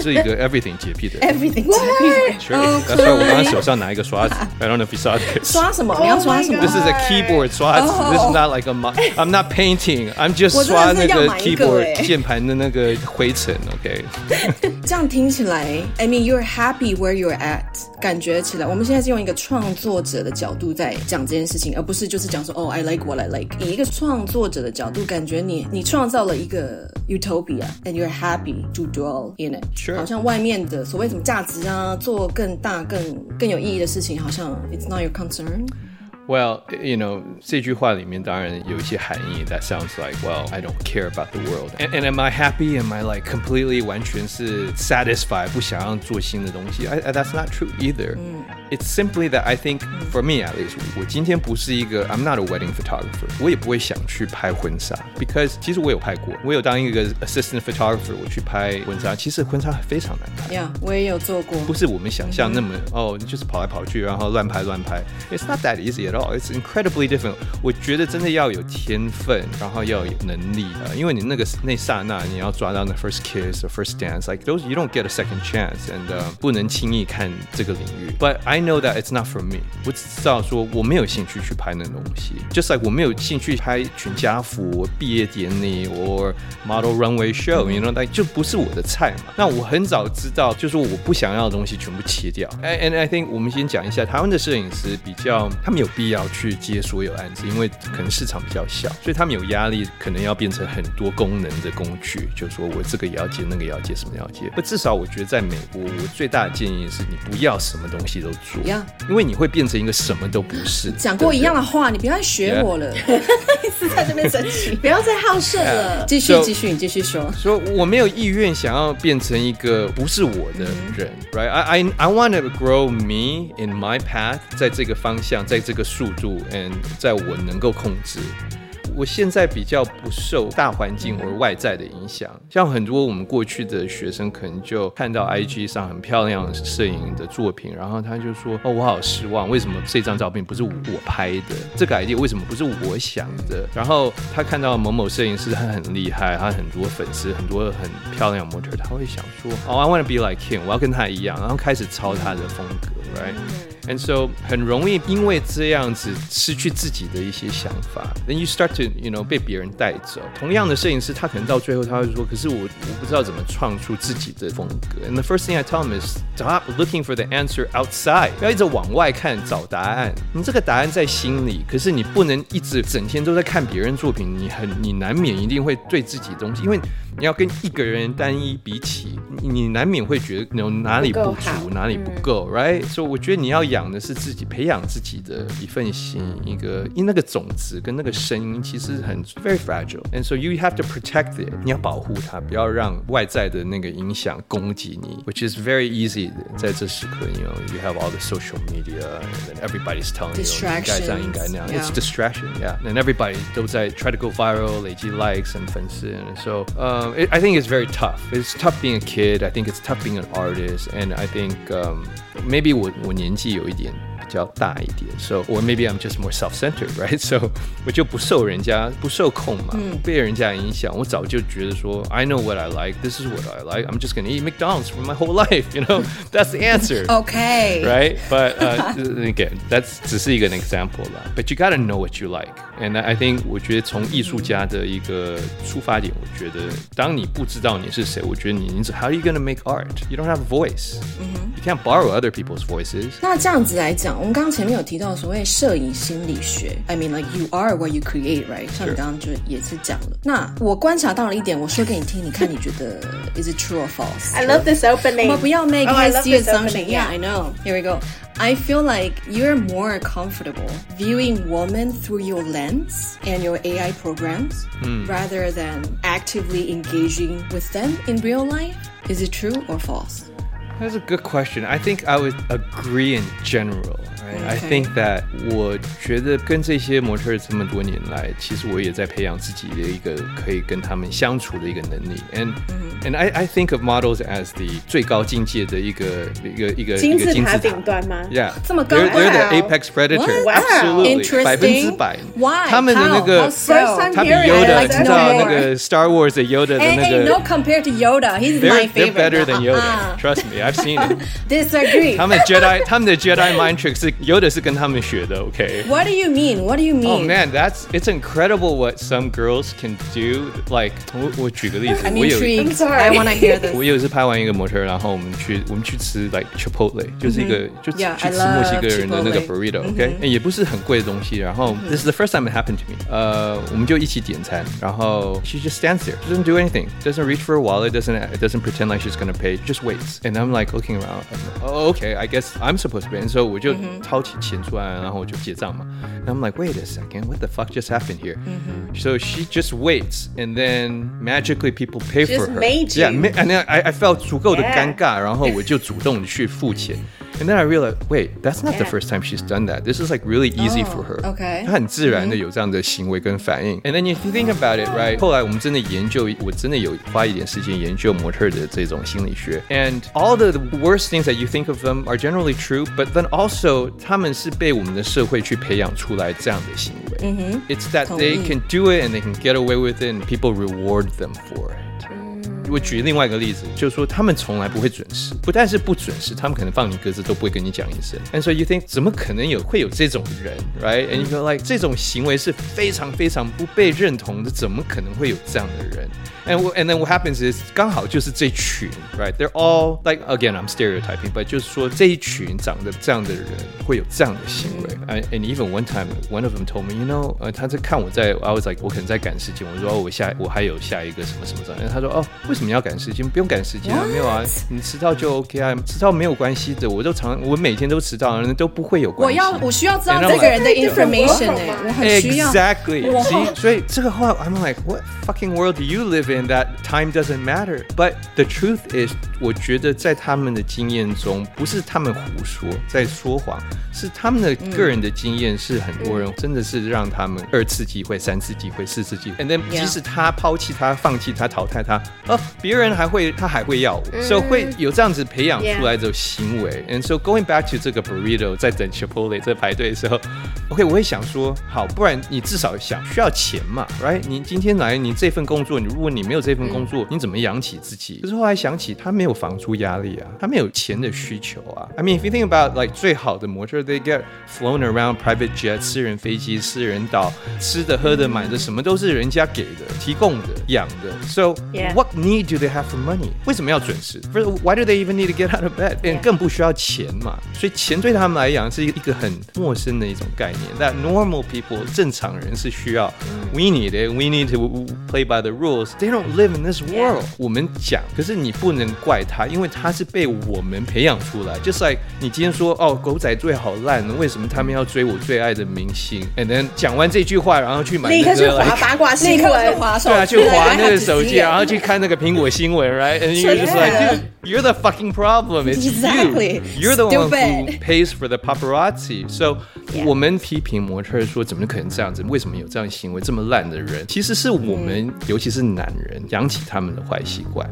是一个 everything 洁癖的人。Everything Sure. That's why 我刚刚手上拿一个刷子。I don't know if you saw this. 刷什么？你要刷什么 This is a keyboard 刷子。This is not like a. I'm not painting. I'm just 刷那个 keyboard 欸键盘的那个灰尘。OK。这样听起来，I mean you're happy where you're at，感觉起来，我们现在是用一个创作者的角度在讲这件事情，而不是就是讲说哦，I like what I like。以一个创作者的角度，感觉你你创造了一个 utopia，and you're happy to dwell in it。Sure 好像外面的所谓什么价值啊，做更大、更更有意义的事情，好像 it's not your concern。Well, you know, 这句话里面当然有一些含义 that sounds like, well, I don't care about the world. And, and am I happy? Am I like completely 完全是 satisfied 不想要做新的东西 I, I, That's not true either. It's simply that I think, for me at least, 我今天不是一个 I'm not a wedding photographer. 我也不会想去拍婚纱 because 其实我有拍过，我有当一个 assistant photographer，我去拍婚纱，其实婚纱非常难拍。 Yeah，我也有做过。不是我们想象那么、哦，你就是跑来跑去，然后乱拍乱拍。It's not that easy at all. It's incredibly different. 我觉得真的要有天分，然后要有能力啊、因为你那个那刹那你要抓到那 first kiss or first dance, like those you don't get a second chance, and、uh, 不能轻易看这个领域。But I know that it's not for me. 我只知道说我没有兴趣去拍那东西，just like 我没有兴趣拍全家福、毕业典礼 or model runway show，you know，like 就不是我的菜嘛。那我很早知道，就是我不想要的东西全部切掉。And and I think 我们先讲一下台湾的摄影师比较，他们有 必要去接所有案子，因为可能市场比较小，所以他们有压力，可能要变成很多功能的工具，就是说我这个也要接，那个也要接，什么也要接。不，至少我觉得在美国，我最大的建议是你不要什么东西都做 Yeah 因为你会变成一个什么都不是。讲过一样的话，你不要再学我了。是在这边生气，不要再好胜了。继续 So- 继续，你继续说。说我没有意愿想要变成一个不是我的人、r i g h t I I I want to grow me in my path，在这个方向，在这个速度，and 在我能够控制。我现在比较不受大环境或外在的影响，像很多我们过去的学生可能就看到 IG 上很漂亮摄影的作品，然后他就说：“哦，我好失望，为什么这张照片不是我拍的？这个 idea 为什么不是我想的？”然后他看到某某摄影师他很厉害，他很多粉丝，很多很漂亮模特，他会想说：“哦、i want to be like him，我要跟他一样。”然后开始抄他的风格，right？，right？And so 很容易因为这样子失去自己的一些想法，then you start to you know 被别人带走。同样的摄影师，他可能到最后他会说，可是我我不知道怎么创出自己的风格。And the first thing I tell him is stop looking for the answer outside，不要一直往外看找答案。你这个答案在心里，可是你不能一直整天都在看别人作品，你很你难免一定会对自己的东西，因为你要跟一个人单一比起，你你难免会觉得有哪里不足，哪里不够，right？所以我觉得你要养的是自己，培养自己的一份心，一个因那个种子跟那个声音其实很 very fragile，and so you have to protect it，你要保护它，不要让外在的那个影响攻击你，which is very easy 的，在这时刻，you know you have all the social media and then everybody's telling you 你应该这样，应该那样 Distractions, ，it's distraction，yeah，and everybody 都在 try to go viral，累积 likes and 粉丝，and so um, it, I think it's very tough. It's tough being a kid. I think it's tough being an artist, and I think um, maybe 我我年纪 有一点较大一点，so or maybe I'm just more self-centered, right? So 我就不受人家不受控嘛，不被人家影响。我早就觉得说，I know what I like. This is what I like. I'm just gonna eat McDonald's for my whole life. You know, that's the answer. OK， right? But uh, again, that's 只是一个 example 啦。But you gotta know what you like, and I think 我觉得从艺术家的一个出发点，我觉得当你不知道你是谁，我觉得你你 How are you gonna make art? You don't have a voice. You can't borrow other people's voices. 那这样子来讲， 我们刚刚前面有提到所谓摄影心理学，I mean like you are what you create, right？像你刚刚就也是讲了。那我观察到了一点，我说给你听，你看你觉得 is it true or false？ I love this opening. 我们不要 make Oh, I love hasty this assumption. opening, Yeah, yeah. I know. Here we go. I feel like you're more comfortable viewing women through your lens and your AI programs rather than actively engaging with them in real life. Is it true or false? That's a good question. I think I would agree in general. Right? I Okay. think that 我觉得跟这些模特儿这么多年来，其实我也在培养自己的一个可以跟他们相处的一个能力。And And I I think of models as the 最高境界的一个一个一个金字塔一个顶端吗 Yeah，这么高 They're, they're the Wow. apex predator. Wow. Absolutely， Interesting 百分之百。 Why? 他们的那 How? 个 How so? First time 他比 hearing it. Yoda， I'd 你 like 知 to 道 know 那 more. 个 Star Wars 的 Yoda 的 Hey, 那 hey, no 个 compared to Yoda. He's They're my they're favorite. better than Yoda. Uh-uh. Trust me, I've seen it. Disagree. 他们 Jedi 他们的 Jedi mind trick 是 Yoda 是跟他们学的，OK？ What do you mean? What do you mean? Oh man, that's it's incredible what some girls can do. Like 我我举个例子， I'm 我有 intrigued. I'm sorry. I want to hear this. 我有一次拍完一个模特儿，然后我们去我们去吃 like Chipotle，就是一个就 Yeah, 去 I 吃墨西 love 哥人的那个 Chipotle. burrito，OK，也不是很贵的东西。然后 this is the first time it happened to me。呃，我们就一起点餐，然后 she just stands there, doesn't do anything, doesn't reach for a wallet, doesn't doesn't pretend like she's gonna pay, just waits. And I'm like looking around, I'm like, oh okay, I guess I'm supposed to pay. And so 我就掏起钱出来，然后我就结账嘛。And I'm like, wait a second, what the fuck just happened here? So she just waits, and then magically people pay She for just her. made Yeah, you. ma- and then I I felt 足够的 Yeah. 尴尬，然后我就主动地去付钱。And then I realized, wait, that's not the Yeah. first time she's done that. This is like really easy Oh, for her. okay. 她很自然的有这样的行为跟反应。And then if you think about it, right? 后来我们真的研究，我真的有花一点时间研究模特的这种心理学。And all the worst things that you think of them are generally true, but then also 他们是被我们的社会去培养出来这样的行为。It's that they 同意。 can do it and they can get away with it, and people reward them for it. 我举另外一个例子，就是说他们从来不会准时，不但是不准时，他们可能放你鸽子都不会跟你讲一声。And so you think 怎么可能有会有这种人，right? And you go like 这种行为是非常非常不被认同的，怎么可能会有这样的人？And wh- and then what happens is 刚好就是这群，right? They're all like again I'm stereotyping, but 就是说这一群长得这样的人会有这样的行为。And and even one time one of them told me, you know，呃，他在看我在，I was like 我可能在赶时间，我说哦我下我还有下一个什么什么什么，然后他说哦为什么要赶时间？不用赶时间啊，没有啊，你迟到就 OK 啊，迟到没有关系的，我都常我每天都迟到，人都不会有关系。我要我需要知道这个人的 information 哎、我很需要。Exactly. 所以这个话，I'm like, what fucking world do you live in that time doesn't matter? But the truth is，我觉得在他们的经验中，不是他们胡说在说谎，是他们的个人的经验，是很多人真的是让他们二次机会、三次机会、四次机会，and then 即使他抛弃他、放弃他、淘汰他，哦，别人还会他还会要我，所以会有这样子培养出来的行为。And so going back to 这个 burrito，在等 Chipotle 在排队的时候，OK，我会想说，好，不然你至少想需要钱嘛，right？你今天来，你这份工作，你如果你没有这份工作，你怎么养起自己？可是后来想起，他没有房租压力啊，他没有钱的需求啊。I mean, if you think about like 最好的模特，they get flown around private jet，私人飞机、私人岛，吃的、喝的、买的，什么都是人家给的、提供的、养的。So what need do they have for money？为什么要准时？First, Why do they even need to get out of bed？And 更不需要钱嘛，所以钱对他们来讲是一个一个很陌生的一种概念。That normal people 正常人是需要，we need it，we need to play by the rules。They don't live in this world。我们讲，可是你不能怪他，因为他是被我们培养出来。Just like 你今天说哦，狗仔队好烂，为什么他们要追我最爱的明星？And then 讲完这句话，然后去买立刻去那个划 like 八卦立新刻就闻，滑手对啊，机，去划那个还手机，只是然后去看那个 苹果新闻，right？And you're just like, dude, you're the fucking problem. It's Exactly. you. You're the one who Stupid. pays for the paparazzi. So Yeah. 我们批评模特儿说怎么可能这样子？为什么有这样行为这么烂的人？其实是我们，尤其是男人养起他们的坏习惯。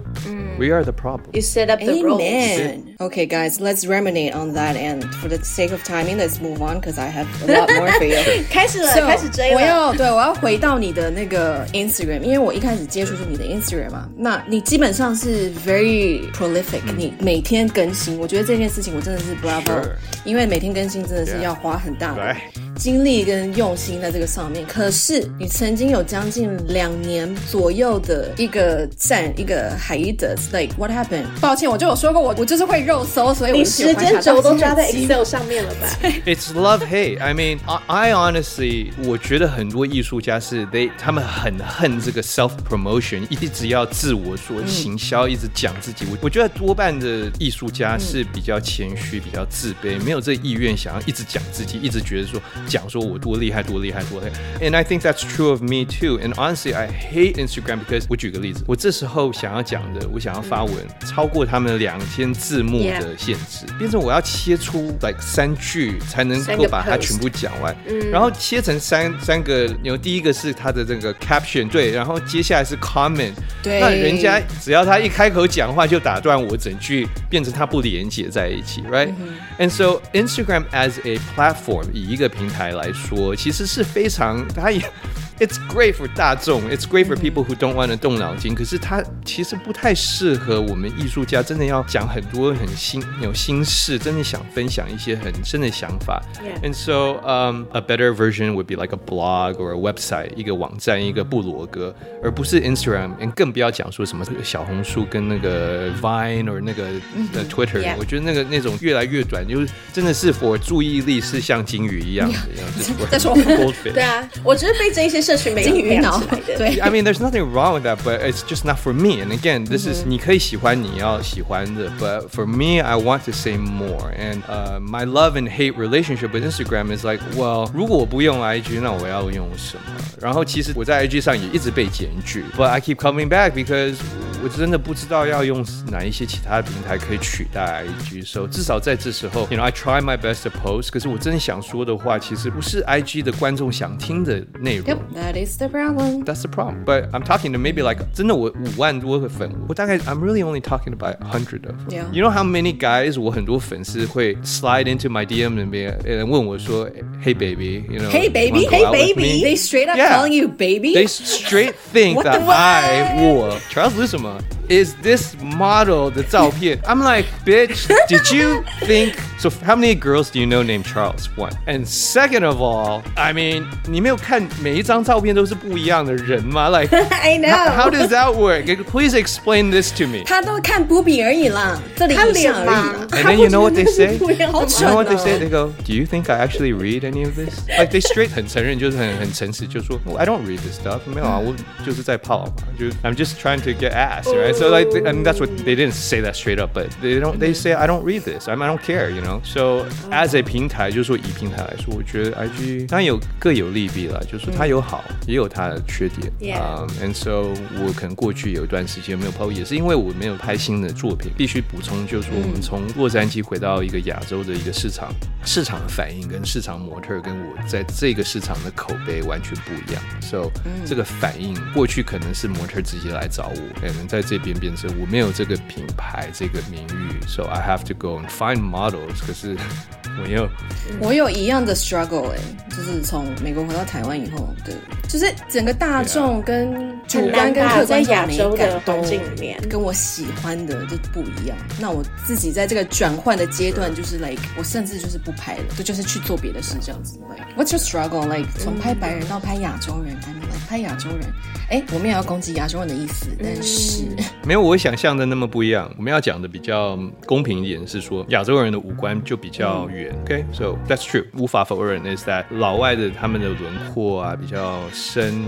We are the problem. You set up the rules. Amen. Okay, guys, let's ruminate on that. And for the sake of timing, let's move on because I have a lot more for you. 开始了 So, 开始追我了。要对我要回到你的那个 Instagram，因为我一开始接触是你的 Instagram 嘛，那 你基本上是 very prolific，、你每天更新，我觉得这件事情我真的是 bravo，Sure. 因为每天更新真的是要花很大的.精力跟用心在这个上面。可是你曾经有将近两年左右的一个站一个 hiatus，like what happened？抱歉，我就有说过我我就是会肉搜，所以我时间轴都抓在 Excel 上面了吧？It's love hate. I mean, I, I honestly，我觉得很多艺术家是 they 他们很恨这个 self promotion，一直要自我做行销，一直讲自己。我我觉得多半的艺术家是比较谦虚、比较自卑，没有这意愿想要一直讲自己，一直觉得说讲说我多厉害多厉害多厉害。And I think that's true of me too. And honestly, I hate Instagram because 我举个例子，我这时候想要讲的，我想要发文超过他们两千字幕的限制，变成我要切出 like 三句才能够把它全部讲完，然后切成三三个，有第一个是他的这个 caption 对，然后接下来是 comment，对，那人家只要他一开口讲话就打断我整句，变成他不连接在一起，right？And so Instagram as a platform 以一个平台来说，其实是非常它也。It's great for 大众，It's great for people who don't want to 动脑筋。可是它其实不太适合我们艺术家，真的要讲很多很新有心事，真的想分享一些很深的想法。And so, um, a better version would be like a blog or a website，一个网站，一个部落格，而不是 Instagram。更不要讲说什么小红书跟那个 Vine or 那个 Twitter。我觉得那个那种越来越短，就是真的是我注意力是像金鱼一样 的。再说，对啊，我觉得被这一些。金鱼脑，对。I mean, there's nothing wrong with that, but it's just not for me. And again, this is 你可以喜欢你要喜欢的，but for me, I want to say more. And uh, my love and hate relationship with Instagram is like, well, 如果我不用 IG，那我要用什么？然后其实我在 IG 上也一直被检举，but I keep coming back because 我真的不知道要用哪一些其他的平台可以取代 IG。So 至少在这时候，you know, I try my best to post。可是我真的想说的话，其 其实不是 IG 的观众想听的内容。Yep, that is the problem. That's the problem. But I'm talking to maybe like 真的我五万多个粉，我大概 I'm really only talking about hundred of. Them. Yeah. You know how many guys 我很多粉丝会 slide into my DM 里面，问我说，Hey baby, you know. Hey baby, hey baby. They straight up yeah. calling you baby. They straight think that I 我 Charles Lucima is this model 的照片。I'm like, bitch, did you think? So how many girls do you know named Charles? One and. Seven second of all, I mean, 你没有看每一张照片都是不一样的人吗？Like, I know. How, how does that work? Please explain this to me. 他都看波比而已啦，这里他脸嘛。And then you know what they say? you know what they say? They go, Do you think I actually read any of this? Like they straight 很承认，就是很很诚实，就说 I don't read this stuff. 没有啊，我就是在泡嘛，就 I'm just trying to get ass, right? So like, I mean, that's what they didn't say that straight up, but they don't. They say I don't read this. I mean, I don't care, you know. So as a 平台，就是说以平台来说，我 觉得 IG 当然有各有利弊了，就是它有好，也有它的缺点。啊，And so 我可能过去有一段时间没有抛，也是因为我没有拍新的作品。必须补充，就是说我们从洛杉矶回到一个亚洲的一个市场，市场的反应跟市场模特跟我在这个市场的口碑完全不一样。So 这个反应过去可能是模特直接来找我，可能在这边变成我没有这个品牌这个名誉，so I have to go and find models。可是我又我有一样的 struggle 哎，就是从美国回到台湾以后，对，就是整个大众跟主观跟客观亚洲的环境里面，跟我喜欢的就不一样。那我自己在这个转换的阶段，就是 like 我甚至就是不拍了，就就是去做别的事这样子。Like what's your struggle? Like 从拍白人到拍亚洲人，I mean like 拍亚洲人。哎，我们也要攻击亚洲人的意思，但是 没有我想象的那么不一样。我们要讲的比较公平一点，是说亚洲人的五官就比较圆。OK，so that's true，无法否认。Is that 老外的他们的轮廓啊比较深，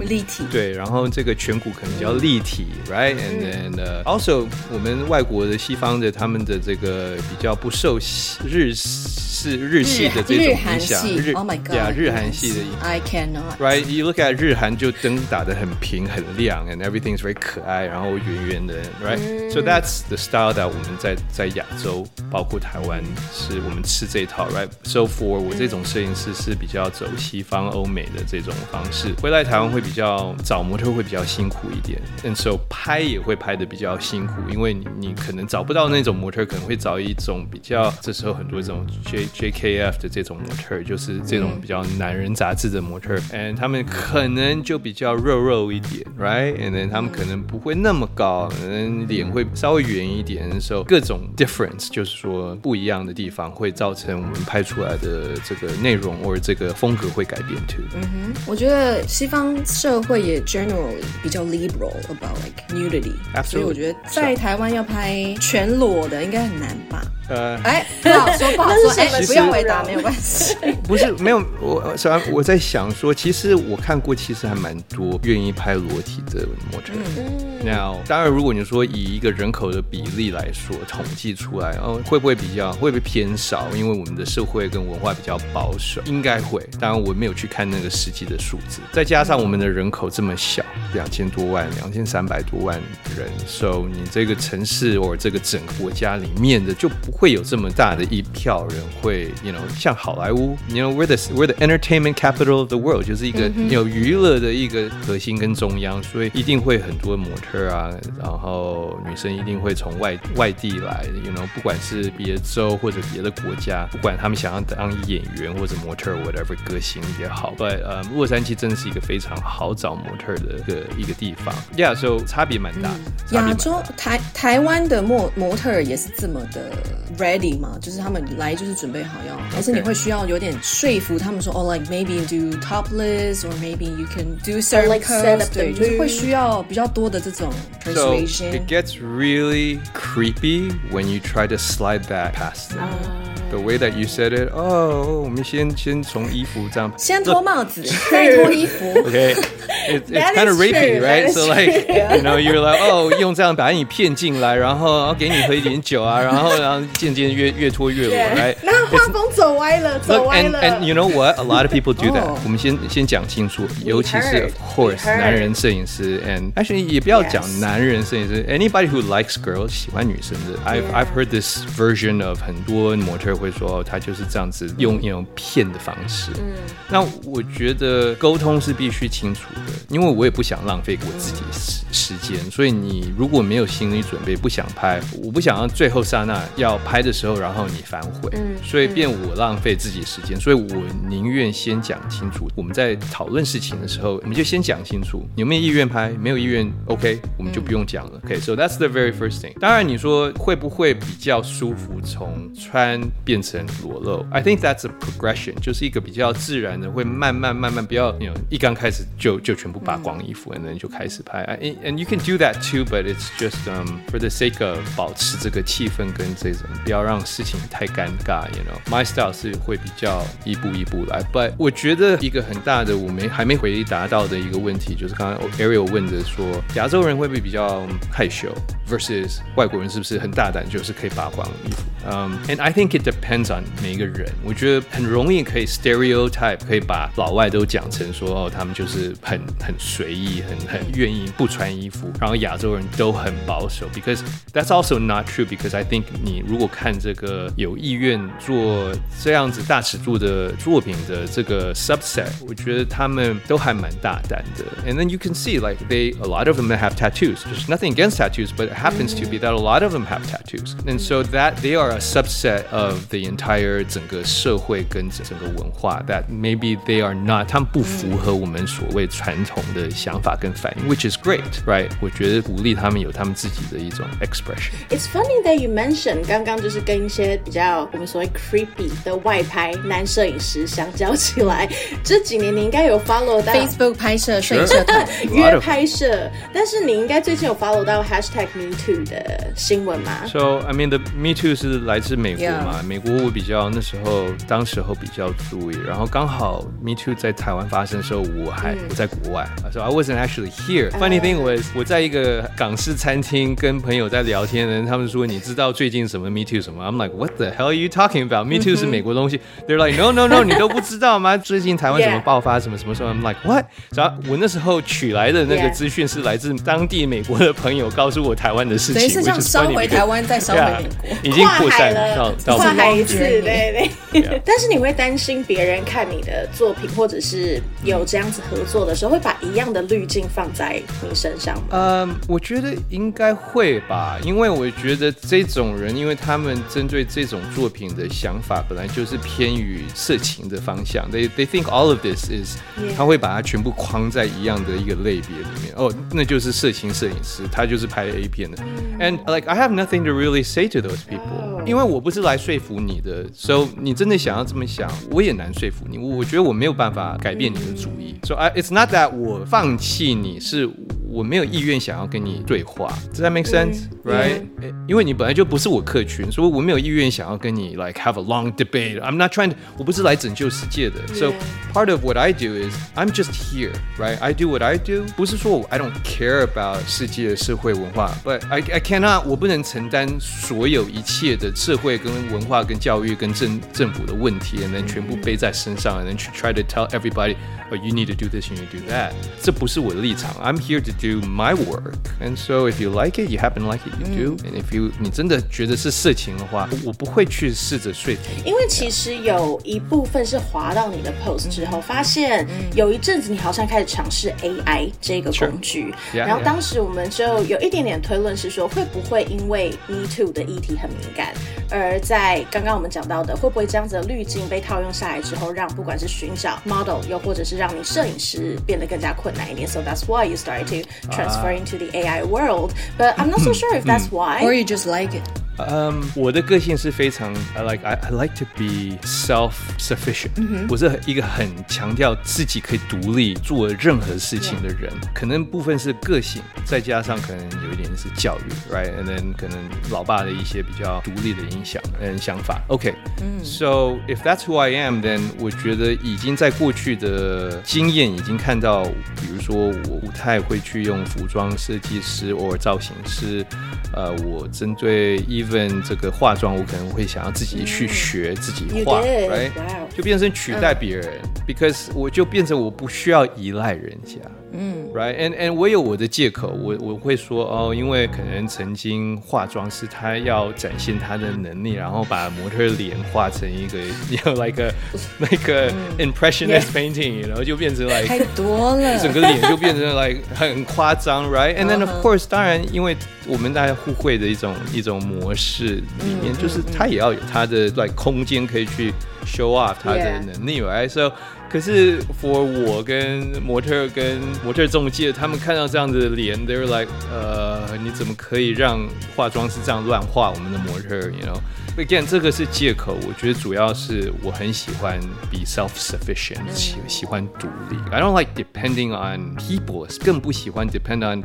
立体。对，然后这个颧骨可能比较立体，right？And then also 我们外国的西方的他们的这个比较不受日是日系的这种影响，日 Oh my God，呀，日韩系的。I cannot。Right，you look at 日韩就灯打的。很平很亮，and everything is very 可爱，然后圆圆的，right？So that's the style that 我们在在亚洲，包括台湾，是我们 吃这套，right？So for 我这种摄影师是比较走西方欧美的这种方式，回来台湾会比较找模特会比较辛苦一点，and so 拍也会拍的比较辛苦，因为你你可能找不到那种模特，可能会找一种比较，这时候很多这种 J J K F 的这种模特，就是这种比较男人杂志的模特，and 他们可能就比较肉。肉一点，right？And then 他们可能不会那么高，可能脸会稍微圆一点的时候，各种 difference 就是说不一样的地方，会造成我们拍出来的这个内容或者这个风格会改变 too。嗯哼，我觉得西方社会也 generally 比较 liberal about like nudity，所以我觉得在台湾要拍全裸的应该很难吧。呃，哎，不好说，不好说，哎，不用回答，没有关系。不是没有，我虽然我在想说，其实我看过，其实还蛮多愿意拍裸体的模特。那当然，如果你说以一个人口的比例来说，统计出来，哦，会不会比较会不会偏少？因为我们的社会跟文化比较保守，应该会。当然，我没有去看那个实际的数字。再加上我们的人口这么小，两千多万，两千三百多万人，so 你这个城市或这个整个国家里面的就不会有这么大的一票人会，you know，像好莱坞，you know，we're the we're the entertainment capital of the world，就是一个有娱乐的一个核心跟中央，所以一定会很多模特啊，然后女生一定会从外外地来，you know，不管是别的州或者别的国家，不管他们想要当演员或者模特，whatever 歌星也好，but 呃，洛杉矶真的是一个非常好找模特的一个一个地方，yeah，so 差别蛮大。亚洲台台湾的模模特也是这么的 ready 吗？就是他们来就是准备好要，还是你会需要有点说服他们说，哦，like maybe do topless or maybe you can do certain pose，对，就是会需要比较多的这种 persuasion。It gets really creepy when you try to slide that past them. The way that you said it, oh，我们先先从衣服这样，先脱帽子，再脱衣服。Okay, it's it's kind of rapey, right? So like, you know, you're like, oh，用这样把你骗进来，然后然后给你喝一点酒啊，然后然后 渐渐越越拖越裸，right？那画风走歪了，走歪了。And and you know what? A lot of people do that. 我们先先讲清楚，尤其是 of course 男人摄影师，and actually 也不要讲男人摄影师，anybody who likes girls 喜欢女生的。I've I've heard this version of 很多模特。会说他就是这样子用一种骗的方式。嗯，那我觉得沟通是必须清楚的，因为我也不想浪费我自己时时间。所以你如果没有心理准备，不想拍，我不想要最后刹那要拍的时候，然后你反悔。嗯，所以变我浪费自己时间。所以我宁愿先讲清楚。我们在讨论事情的时候，我们就先讲清楚，有没有意愿拍？没有意愿，OK，我们就不用讲了。OK，so that's the very first thing。当然你说会不会比较舒服？从穿。变成裸露，I think that's a progression，就是一个比较自然的，会慢慢慢慢，不要 know，一刚开始就就全部扒光衣服，然后就开始拍，and you can do that too，but it's just um for the sake of 保持这个气氛跟这种，不要让事情太尴尬，you know，my style 是会比较一步一步来，but 我觉得一个很大的我没还没回答到的一个问题，就是刚刚 Ariel 问的说，亚洲人会不会比较害羞，versus 外国人是不是很大胆，就是可以扒光衣服？嗯，and I think it depends on 每一个人。我觉得很容易可以 stereotype，可以把老外都讲成说哦，他们就是很很随意，很很愿意不穿衣服，然后亚洲人都很保守。Because that's also not true. Because I think 你如果看这个有意愿做这样子大尺度的作品的这个 subset，我觉得他们都还蛮大胆的。And then you can see like they a lot of them have tattoos. There's nothing against tattoos, but it happens to be that a lot of them have tattoos. And so that they are a subset of the entire 整个社会跟整个文化，that maybe they are not，他们不符合我们所谓传统的想法跟反应，which is great，right？我觉得鼓励他们有他们自己的一种 expression。It's funny that you mention 刚刚 就是跟一些比较我们所谓 creepy 的外拍男摄影师相较起来，这几年你应该有 follow 到 Facebook 拍摄摄影社团 约拍摄，但是你应该最近有 follow 到 hashtag Me Too 的新闻吗？So I mean the Me Too 是来自美国嘛？美国我比较那时候，当时候比较注意，然后刚好 Me Too 在台湾发生的时候，我还我在国外，so I wasn't actually here. Funny thing was，我在一个港式餐厅跟朋友在聊天呢，他们说你知道最近什么 Me Too 什么？I'm like What the hell are you talking about? Me Too 是美国东西。They're like No no no，你都不知道吗？最近台湾怎么爆发什么什么什么？I'm like What？然后我那时候取来的那个资讯是来自当地美国的朋友告诉我台湾的事情，等于是像烧回台湾再烧回美国，已经扩散到到跨海一次，对对。但是你会担心别人看你的作品，或者是有这样子合作的时候，会把一样的滤镜放在你身上吗？嗯，我觉得应该会吧，因为我觉得这种人，因为他们针对这种作品的想法本来就是偏于色情的方向，they they think all of this is，他会把它全部框在一样的一个类别里面，哦，那就是色情摄影师，他就是拍 A 片的，and like I have nothing to really say to those people，因为我不是来说服你的，so 你真的想要这么想，我也难说服你，我觉得我没有办法改变你的主意，so I it's not that 我放弃你是。我没有意愿想要跟你对话。Does that make sense? Right? 因为你本来就不是我客群，所以我没有意愿想要跟你 like have a long debate. I'm not trying to. 我不是来拯救世界的。So part of what I do is I'm just here, right? I do what I do. 不是说 I don't care about 世界社会文化，but I I cannot 我不能承担所有一切的社会跟文化跟教育跟政政府的问题，然后全部背在身上，然后去 try to tell everybody, oh you need to do this, you need to do that. 这不是我的立场。I'm here to do my work, and so if you like it, you happen to like it, you do. And if you 你真的觉得是 色情的话，我不会去试着说服。因为其实有一部分是滑到你的 post 之后，发现有一阵子你好像开始尝试 AI 这个工具，Yeah, 然后当时我们就有一点点推论是说，会不会因为 Me Too 的议题很敏感，而在刚刚我们讲到的，会不会这样子的滤镜被套用下来之后，让不管是寻找 model，又或者是让你摄影师变得更加困难一点？So that's why you started to transfer into the AI world. But I'm not so sure if that's why. Or you just like it. 嗯，我的个性是非常，I like I I like to be self sufficient、我是一个很强调自己可以独立做任何事情的人。可能部分是个性，再加上可能有一点是教育，right？And then 可能老爸的一些比较独立的影响，嗯，想法。OK，so、if that's who I am, then 我觉得已经在过去的经验已经看到，比如说我不太会去用服装设计师或造型师，呃，我针对 Even 这个化妆，我可能会想要自己去学、自己画，right？就变成取代别人、b e c a u s e 我就变成我不需要依赖人家。嗯，right，and and 我有我的借口，我我会说哦，因为可能曾经化妆师他要展现他的能力，然后把模特脸画成一个 有 like a 那个 impressionist painting，然后就变成 like 太多了。整个脸就变成 like 很夸张，right？And then of course，当然，因为我们大家互惠的一种一种模式里面，就是他也要有他的 like 空间可以去 show off 他的能力，right？So 可是 for 我跟模特跟模特中介，他们看到这样子的脸，they're like，呃，你怎么可以让化妆师这样乱画我们的模特？You know？Again，这个是借口。我觉得主要是我很喜欢 be self-sufficient，喜喜欢独立。I don't like depending on people，更不喜欢 depend on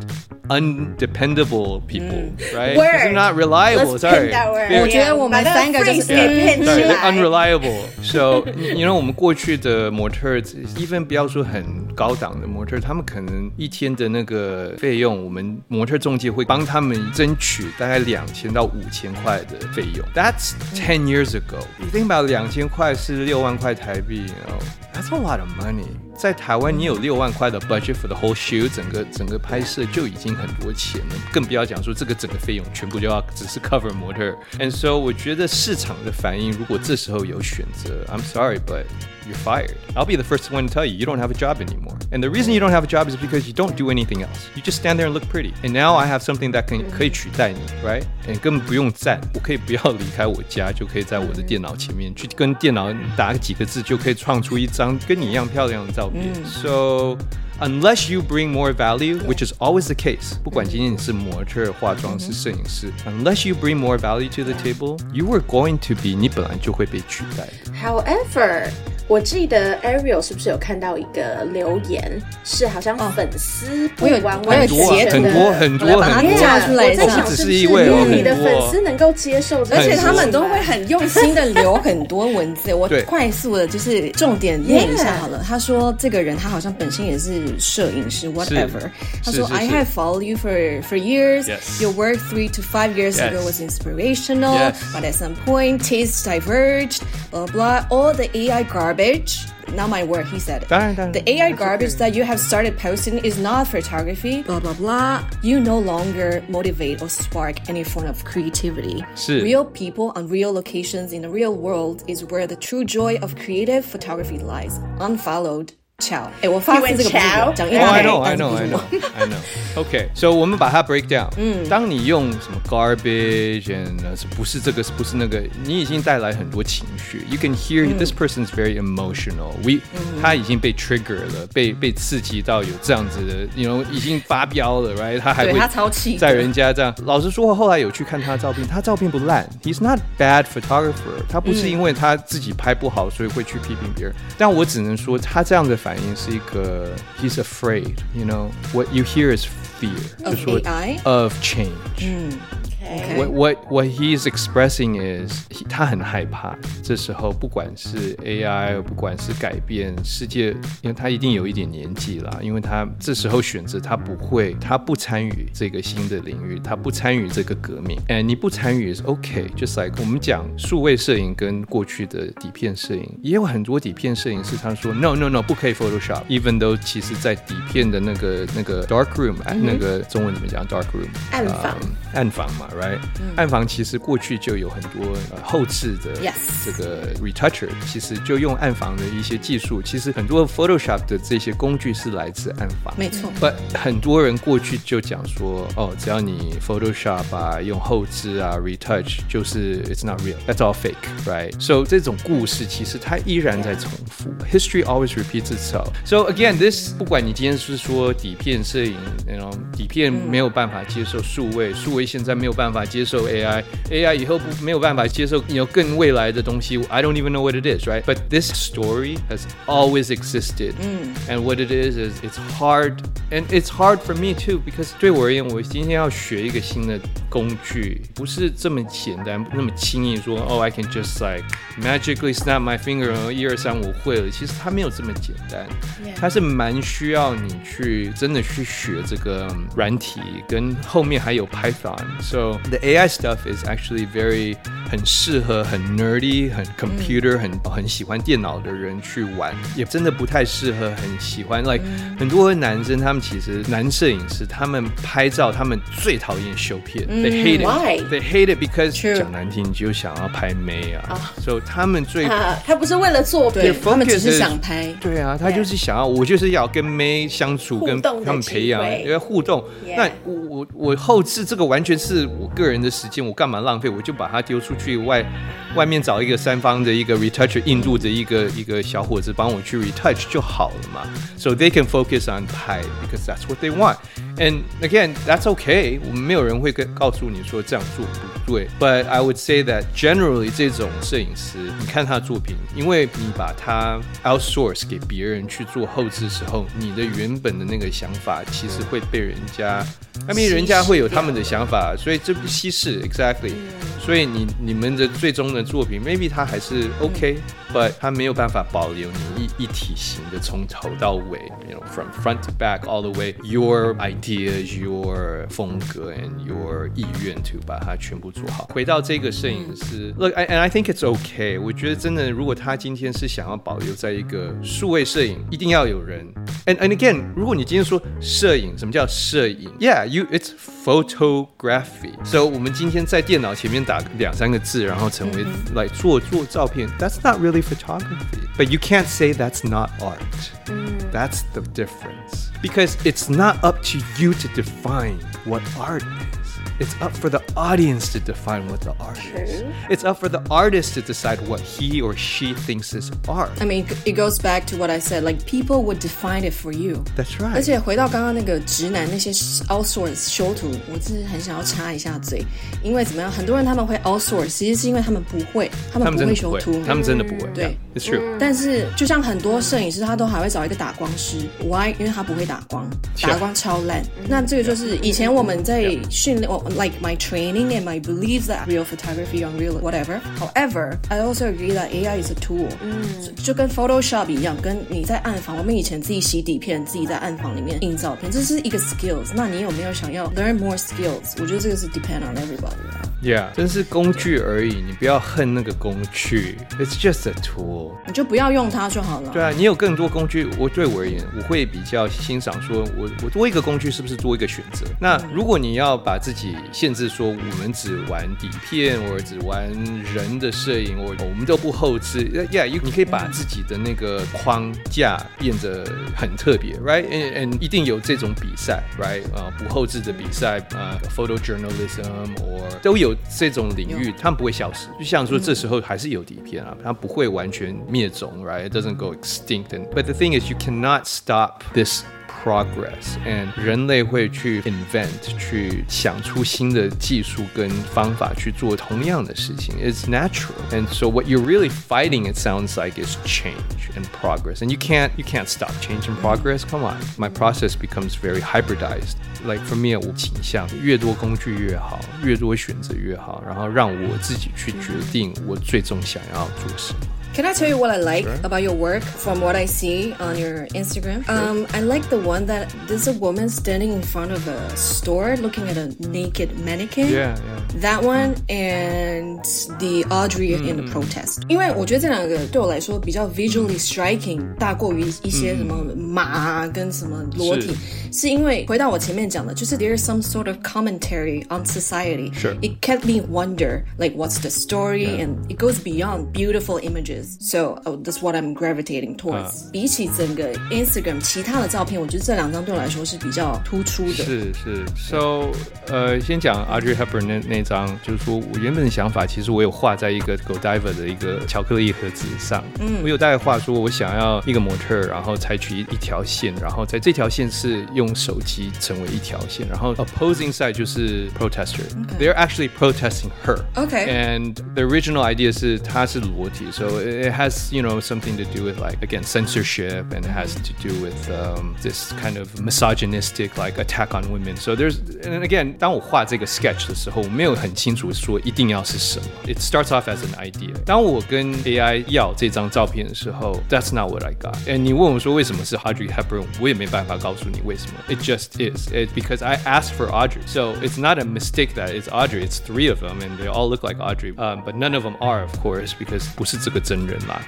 undependable people，right？Word It's not reliable. Let's Sorry， pin that word. 别我觉得我们把那三个就是 phrase 给嗯 pin 对起来。 ，unreliable。So，你 know 我们过去的模特，even 不要说很高档的模特，他们可能一天的那个费用，我们模特中介会帮他们争取大概两千到五千块的费用。That's ten years ago. You think about 两千块是六万块台币，you know, that's a lot of money. 在台湾，你有六万块的 budget for the whole shoot，整个整个拍摄就已经很多钱了，更不要讲说这个整个费用全部就要只是 cover 模特。And so 我觉得市场的反应，如果这时候有选择，I'm sorry but you're fired. I'll be the first one to tell you you don't have a job anymore. And the reason you don't have a job is because you don't do anything else. You just stand there and look pretty. And now I have something that can 可以取代你，right? And 根本不用站，我可以不要离开我家，就可以在我的电脑前面去跟电脑打几个字，就可以创出一张跟你一样漂亮的照片。So unless you bring more value, which is always the case，不管今天你是模特、化妆师、摄影师，unless you bring more value to the table, you were going to be 你本来就会被取代的。 However， 我记得 Ariel 是不是有看到一个留言，是好像粉丝不我有完完我有全全的截图很多很多我来把它很多架出来我在想不只是不是是一位哦因为你的很多粉丝能够接受这个而且事情吗，他们都会很用心的留很多文字，我对快速的就是重点念一下好了。他说这个人他好像本身也是摄影师，whatever。他说是是 I 是 have followed you for for years. Yes. Your work three to five years Yes. ago was inspirational, Yes. but at some point tastes diverged. Blah blah. All the AI garbage. garbage, not my word, he said. The AI garbage that you have started posting is not photography, blah, blah, blah. You no longer motivate or spark any form of creativity. Real people on real locations in the real world is where the true joy of creative photography lies. Unfollowed Ciao. 哎，我发现这个不是 You 我讲一 Oh, I know, I know, I know, I know. OK，所、以我们把它 break down。嗯，当你用什么 garbage and 不是这个，是不是那个，你已经带来很多情绪。You can hear this person is very emotional. We，、他已经被 trigger 了，被被刺激到有这样子的，you know，已经发飙了，right？他还会他超气在人家这样。老实说，后来有去看他的照片，他照片不烂，He's not bad photographer。他不是因为他自己拍不好，所以会去批评别人。但我只能说，他这样的反反应是一个 he's afraid，you know，what you hear is fear，就 Of 说 AI? of change。嗯 What what what he is expressing is he, 他很害怕，这时候不管是 AI，不管是改变世界，因为他一定有一点年纪啦，因为他这时候选择他不会，他不参与这个新的领域，他不参与这个革命。哎，你不参与 is OK，just、like 我们讲数位摄影跟过去的底片摄影，也有很多底片摄影师他说 no no no 不可以 Photoshop，even though 其实在底片的那个那个 dark room，、那个中文怎么讲 dark room 暗房嗯暗房嘛，right？、暗房其实过去就有很多、呃、后置的这个 retoucher，其实就用暗房的一些技术，其实很多 Photoshop 的这些工具是来自暗房。没错。But 很多人过去就讲说，哦，只要你 Photoshop 啊，用后置啊，retouch，就是 it's not real，that's all fake，right？So 这种故事其实它依然在重复，history always repeats itself。So again, this 不管你今天是说底片摄影，底片没有办法接受数位，数位现在没有办接受 AI，AI 以后不没有办法接受有更未来的东西，I don't even know what it is，right？But this story has always existed。And what it is is it's hard, and it's hard for me too because 对我而言，我今天要学一个新的 工具，不是这么简单，那么轻易说哦、i can just like magically snap my finger，一二三我会了。其实它没有这么简单.它是蛮需要你去真的去学这个嗯软体，跟后面还有 Python。So the AI stuff is actually very 很适合很 nerdy、很 computer、很很喜欢电脑的人去玩，也真的不太适合很喜欢 like 很多男生，他们其实男摄影师，他们拍照他们最讨厌修片 ，they hate Why? it，they hate it because True 讲难听，你就想要拍妹啊，所以他们最啊，他不是为了作对品，他们只 focus 是 is- 想拍。对啊，他就是想要，我就是要跟妹相处，跟互动的他们培养机会因为互动。 Yeah 那我我我后置这个完全是我个人的时间，我干嘛浪费？我就把它丢出去外外面找一个三方的一个 retoucher 印度的一个一个小伙子帮我去 retouch 就好了嘛。So they can focus on 拍 because that's what they want. And again, that's okay. 我们没有人会跟告诉你说这样做不对。But I would say that generally 这种摄影师，你看他的作品，因为你把它 outsource 给别人去做后置时候，你的原本的那个想法其实会被人家。I mean，人家会有他们的想法，所以这不稀释，exactly。所以你你们的最终的作品，maybe 它还是 OK，but、它没有办法保留你一一体型的从头到尾，you know from front to back all the 贴 your 风格 and your 意愿 to 把它全部做好。回到这个摄影师，look and I think it's okay。我觉得真的，如果他今天是想要保留在一个数位摄影，一定要有人。And and again，如果你今天说摄影，什么叫摄影？Yeah，you it's photography。So 我们今天在电脑前面打两三个字，然后成为来做做照片，That's not really photography。But you can't say that's not art. That's the difference. Because it's not up to you to define what art is. It's up for the audience to define what the art is. True. It's up for the artist to decide what he or she thinks is art. I mean, it goes back to what I said. Like people would define it for you. That's right. 而且回到刚刚那个直男那些 outsource 修图，我是很想要插一下嘴，因为怎么样，很多人他们会 outsource，其实是因为他们不会，他们不他们真的不会会修图，，他们真的不会。对 Yeah, it's true. 但是就像很多摄影师，他都还会找一个打光师，why？因为他不会打光，是打光超烂。那这个就是以前我们在训练我 ，like my training and my beliefs that real photography on real whatever. However, I also agree that AI is a tool. 就跟 Photoshop 一样，跟你在暗房，我们以前自己洗底片，自己在暗房里面印照片，这是一个 skills。那你有没有想要 learn more skills？我觉得这个是 depend on everybody 啦。 Yeah，真是工具而已，你不要恨那个工具。It's just a tool。你就不要用它就好了。对啊，你有更多工具，我对我而言，我会比较欣赏说，我我多一个工具是不是多一个选择？那如果你要把自己 限制说，我们只玩底片，或者只玩人的摄影，我我们都不后置，Yeah，你可以把自己的那个框架变得很特别，Right？And and 一定有这种比赛，Right？啊、不后置的比赛，啊、photojournalism or 都有这种领域，他们不会消失。就像说，这时候还是有底片啊，它不会完全灭种，right？It doesn't go extinct. And but the thing is, you cannot stop this progress and 人类会去 invent 去想出新的技术跟方法去做同样的事情 it's natural and so what you're really fighting it sounds like is change and progress and you can't you can't stop change and progress come on my process becomes very hybridized like for me 我倾向越多工具越好越多选择越好然后让我自己去决定我最终想要做什么 Can I tell you what I like Sure. about your work from what I see on your Instagram? Um, I like the one that there's a woman standing in front of a store looking at a naked mannequin. yeah yeah That one and the Audrey in the protest，、因为我觉得这两个对我来说比较 visually striking，大过于一些什么马啊跟什么裸体，是因为回到我前面讲的，就是 there is some sort of commentary on society. Sure. It kept me wonder like what's the story and it goes beyond beautiful images. So oh, that's what I'm gravitating towards. 比起整个 Instagram 其他的照片，我觉得这两张对我来说是比较突出的。是是，so 呃，先讲 Audrey Hepburn 那那张，就是说我原本的想法，其实我有画在一个 Godiva 的一个巧克力盒子上，嗯，我有大概画说，我想要一个模特儿，然后采取一一条线，然后在这条线是用手机成为一条线，然后 opposing side 就是 protester，they're actually protesting her。 Okay. And the original idea 是它是裸体，so it has you know something to do with like again censorship, and it has to do with um, this kind of misogynistic like attack on women. So there's and again，当我画这个 sketch 的时候，我没有很清楚说一定要是什么。It starts off as an idea。当我跟 AI 要这张照片的时候，That's not what I got。And 你问我说为什么是 Audrey Hepburn，我也没办法告诉你为什么。It just is. It because I asked for Audrey, so it's not a mistake that it's Audrey. It's three of them, and they all look like Audrey. Um, but none of them are, of course, because 不是这个真 人啦。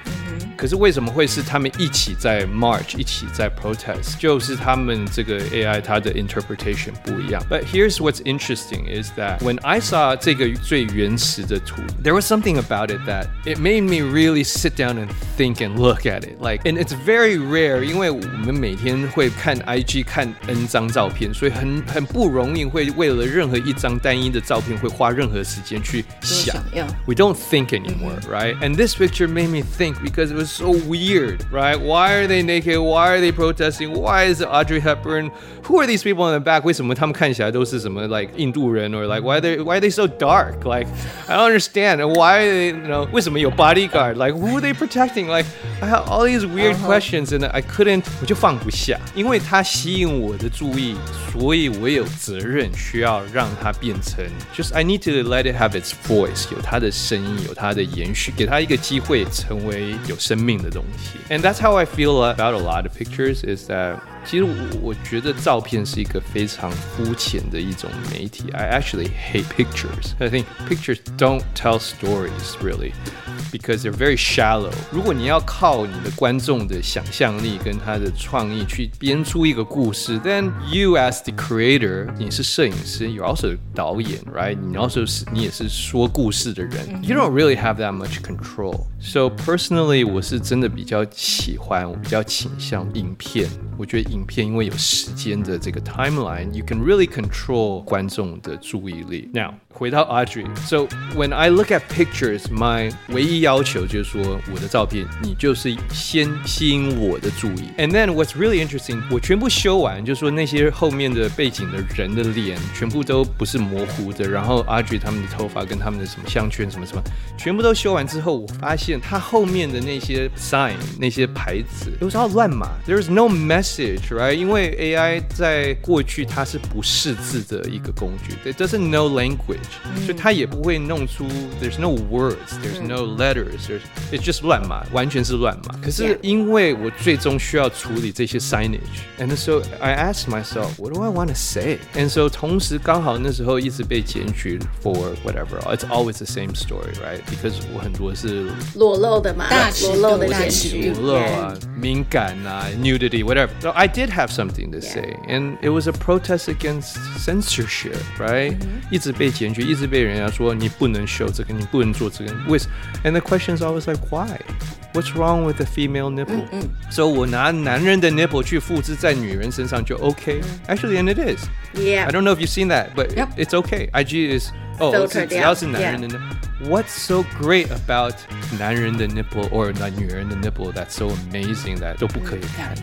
可是为什么会是他们一起在 march，一起在 protest？就是他们这个 AI 它的 interpretation 不一样。But here's what's interesting is that when I saw 这个最原始的图，there was something about it that it made me really sit down and think and look at it. Like, and it's very rare，因为我们每天会看 IG 看 N 张照片，所以很很不容易会为了任何一张单一的照片会花任何时间去想。想要 We don't think anymore, right? And this picture made me think because it was so weird, right? Why are they naked? Why are they protesting? Why is it Audrey Hepburn? Who are these people in the back? 为什么他们看起来都是什么 like 印度人 or like why they why are they so dark? Like I don't understand. And why are they you know 为什么有 bodyguard? Like who are they protecting? Like I have all these weird questions and I couldn't 我就放不下，因为它吸引我的注意，所以我有责任需要让它变成 just I need to let it have its voice，有它的声音，有它的延续，给它一个机会 成为有生命的东西。And that's how I feel about a lot of pictures is that 其实我我觉得照片是一个非常肤浅的一种媒体。I actually hate pictures. I think pictures don't tell stories really because they're very shallow. 如果你要靠你的观众的想象力跟他的创意去编出一个故事，then you as the creator，你是摄影师，you're also 导演，right？你 also 是你也是说故事的人，you don't really have that much control. So personally，我是真的比较喜欢，我比较倾向影片。我觉得 影片因为有时间的这个 timeline，you can really control 观众的注意力。Now 回到 Audrey，so when I look at pictures，my 唯一要求就是说我的照片你就是先吸引我的注意，and then what's really interesting，我全部修完，就是说那些后面的背景的人的脸全部都不是模糊的，然后 Audrey 他们的头发跟他们的什么项圈什么什么，全部都修完之后，我发现他后面的那些 sign 那些牌子都是要乱码，There is no message，right？因为 AI 在过去它是不识字的一个工具，it doesn't know language，、所以它也不会弄出 there's no words，there's no letters，there's it's just 乱码，完全是乱码。可是 Yeah. 因为我最终需要处理这些 signage，and so I asked myself，what do I want to say？and so 同时刚好那时候一直被检举 for whatever，it's always the same story，right？because 我很多是裸露的嘛，大尺度裸露的大检举，尺度裸露啊、敏感啊、nudity, whatever. So I did have something to say, and it was a protest against censorship, right? 一直被检 举，一直被人家说你不能 show 这个，你不能做这个。为 And the question is always like, why? What's wrong with the female nipple? So 我拿男人的 nipple 去复制在女人身上就 OK? Actually, and it is. Yeah. I don't know if you've seen that, but Yep. it's okay. IG is oh, Filtered, 只要是男人的 yeah. nipple. What's so great about 男人的 nipple or 那女人的 nipple that's so amazing that 都不可以看？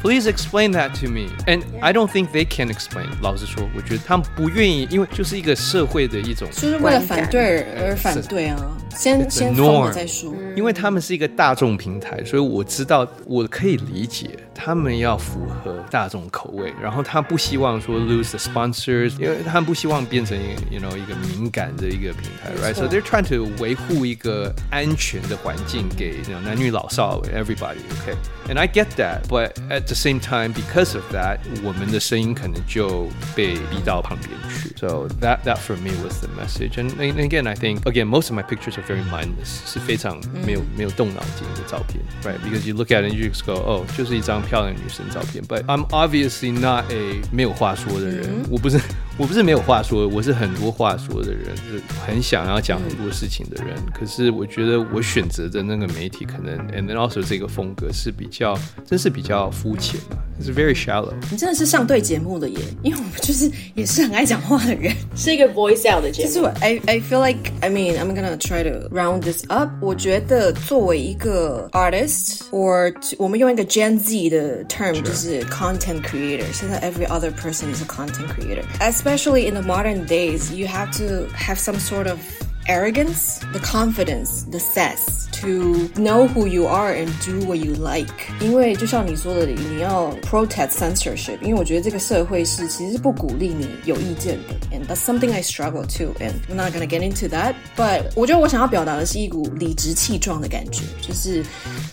Please explain that to me. And I don't think they can explain. 老实说，我觉得他们不愿意，因为就是一个社会的一种，就是为了反对而反对啊。先先放了再说。因为他们是一个大众平台，所以我知道我可以理解他们要符合大众口味，然后他不希望说 lose the sponsors，因为他们不希望变成 you know 一个敏感的一个平台，right？So they're trying to 维护一个安全的环境给男女老少 everybody，OK？And I get that，but at the same time because of that，我们的声音可能就被逼到旁边去。So that that for me was the message. And, and again, I think again most of my pictures are very mindless，是非常没有没有动脑筋的照片，right？Because you look at it and you just go，哦，就是一张 漂亮女生照片。But I'm obviously not a 没有话说的人，我不是我不是没有话说，我是很多话说的人，是很想要讲很多事情的人。可是我觉得我选择的那个媒体可能，and then also 这个风格是比较，真是比较肤浅嘛，is very shallow。你真的是上对节目的耶，因为我们就是也是很爱讲话的人，是一个 voice out 的节目。就是我，I I feel like I mean I'm gonna try to round this up。我觉得作为一个 artist，or 我们用一个 Gen Z 的 term，就是 content creator。现在 every other person is a content creator。Especially in the modern days, you have to have some sort of arrogance, the confidence, the sass to know who you are and do what you like。因为就像你说的，你要 protest censorship，因为我觉得这个社会是其实是不鼓励你有意见的，and that's something I struggle too. And I'm not gonna get into that. But 我觉得我想要表达的是一股理直气壮的感觉，就是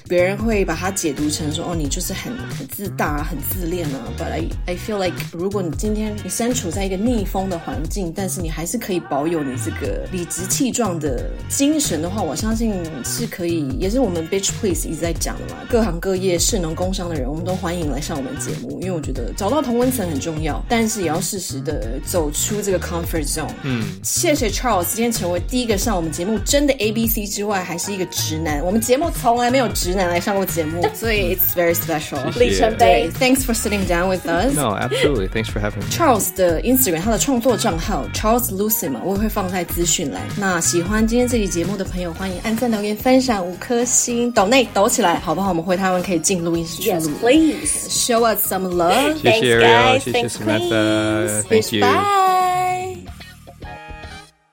别人会把它解读成说，哦，你就是很很自大、很自恋啊。But I I feel like 如果你今天你身处在一个逆风的环境，但是你还是可以保有你这个理直气 壮的精神的话，我相信是。可以，也是我们 Bitch Please 一直在讲的嘛。各行各业、市农工商的人，我们都欢迎来上我们节目，因为我觉得找到同温层很重要，但是也要适时的走出这个 comfort zone。嗯，谢谢 Charles 今天成为第一个上我们节目真的 A B C 之外，还是一个直男。我们节目从来没有直男来上过节目，所以 it's very special。里程碑。Thanks for sitting down with us. No, absolutely. Thanks for having me. Charles 的 Instagram 他的创作账号 Charles Lucy 嘛，我也会放在资讯栏。那喜欢今天这期节目的朋友，欢迎按赞、留言、分。享五颗星，抖内抖起来，好不好？我们回台湾可以进录音室去录。Yes, please show us some love. 谢谢 Ariel，谢谢 Samantha，Thank you。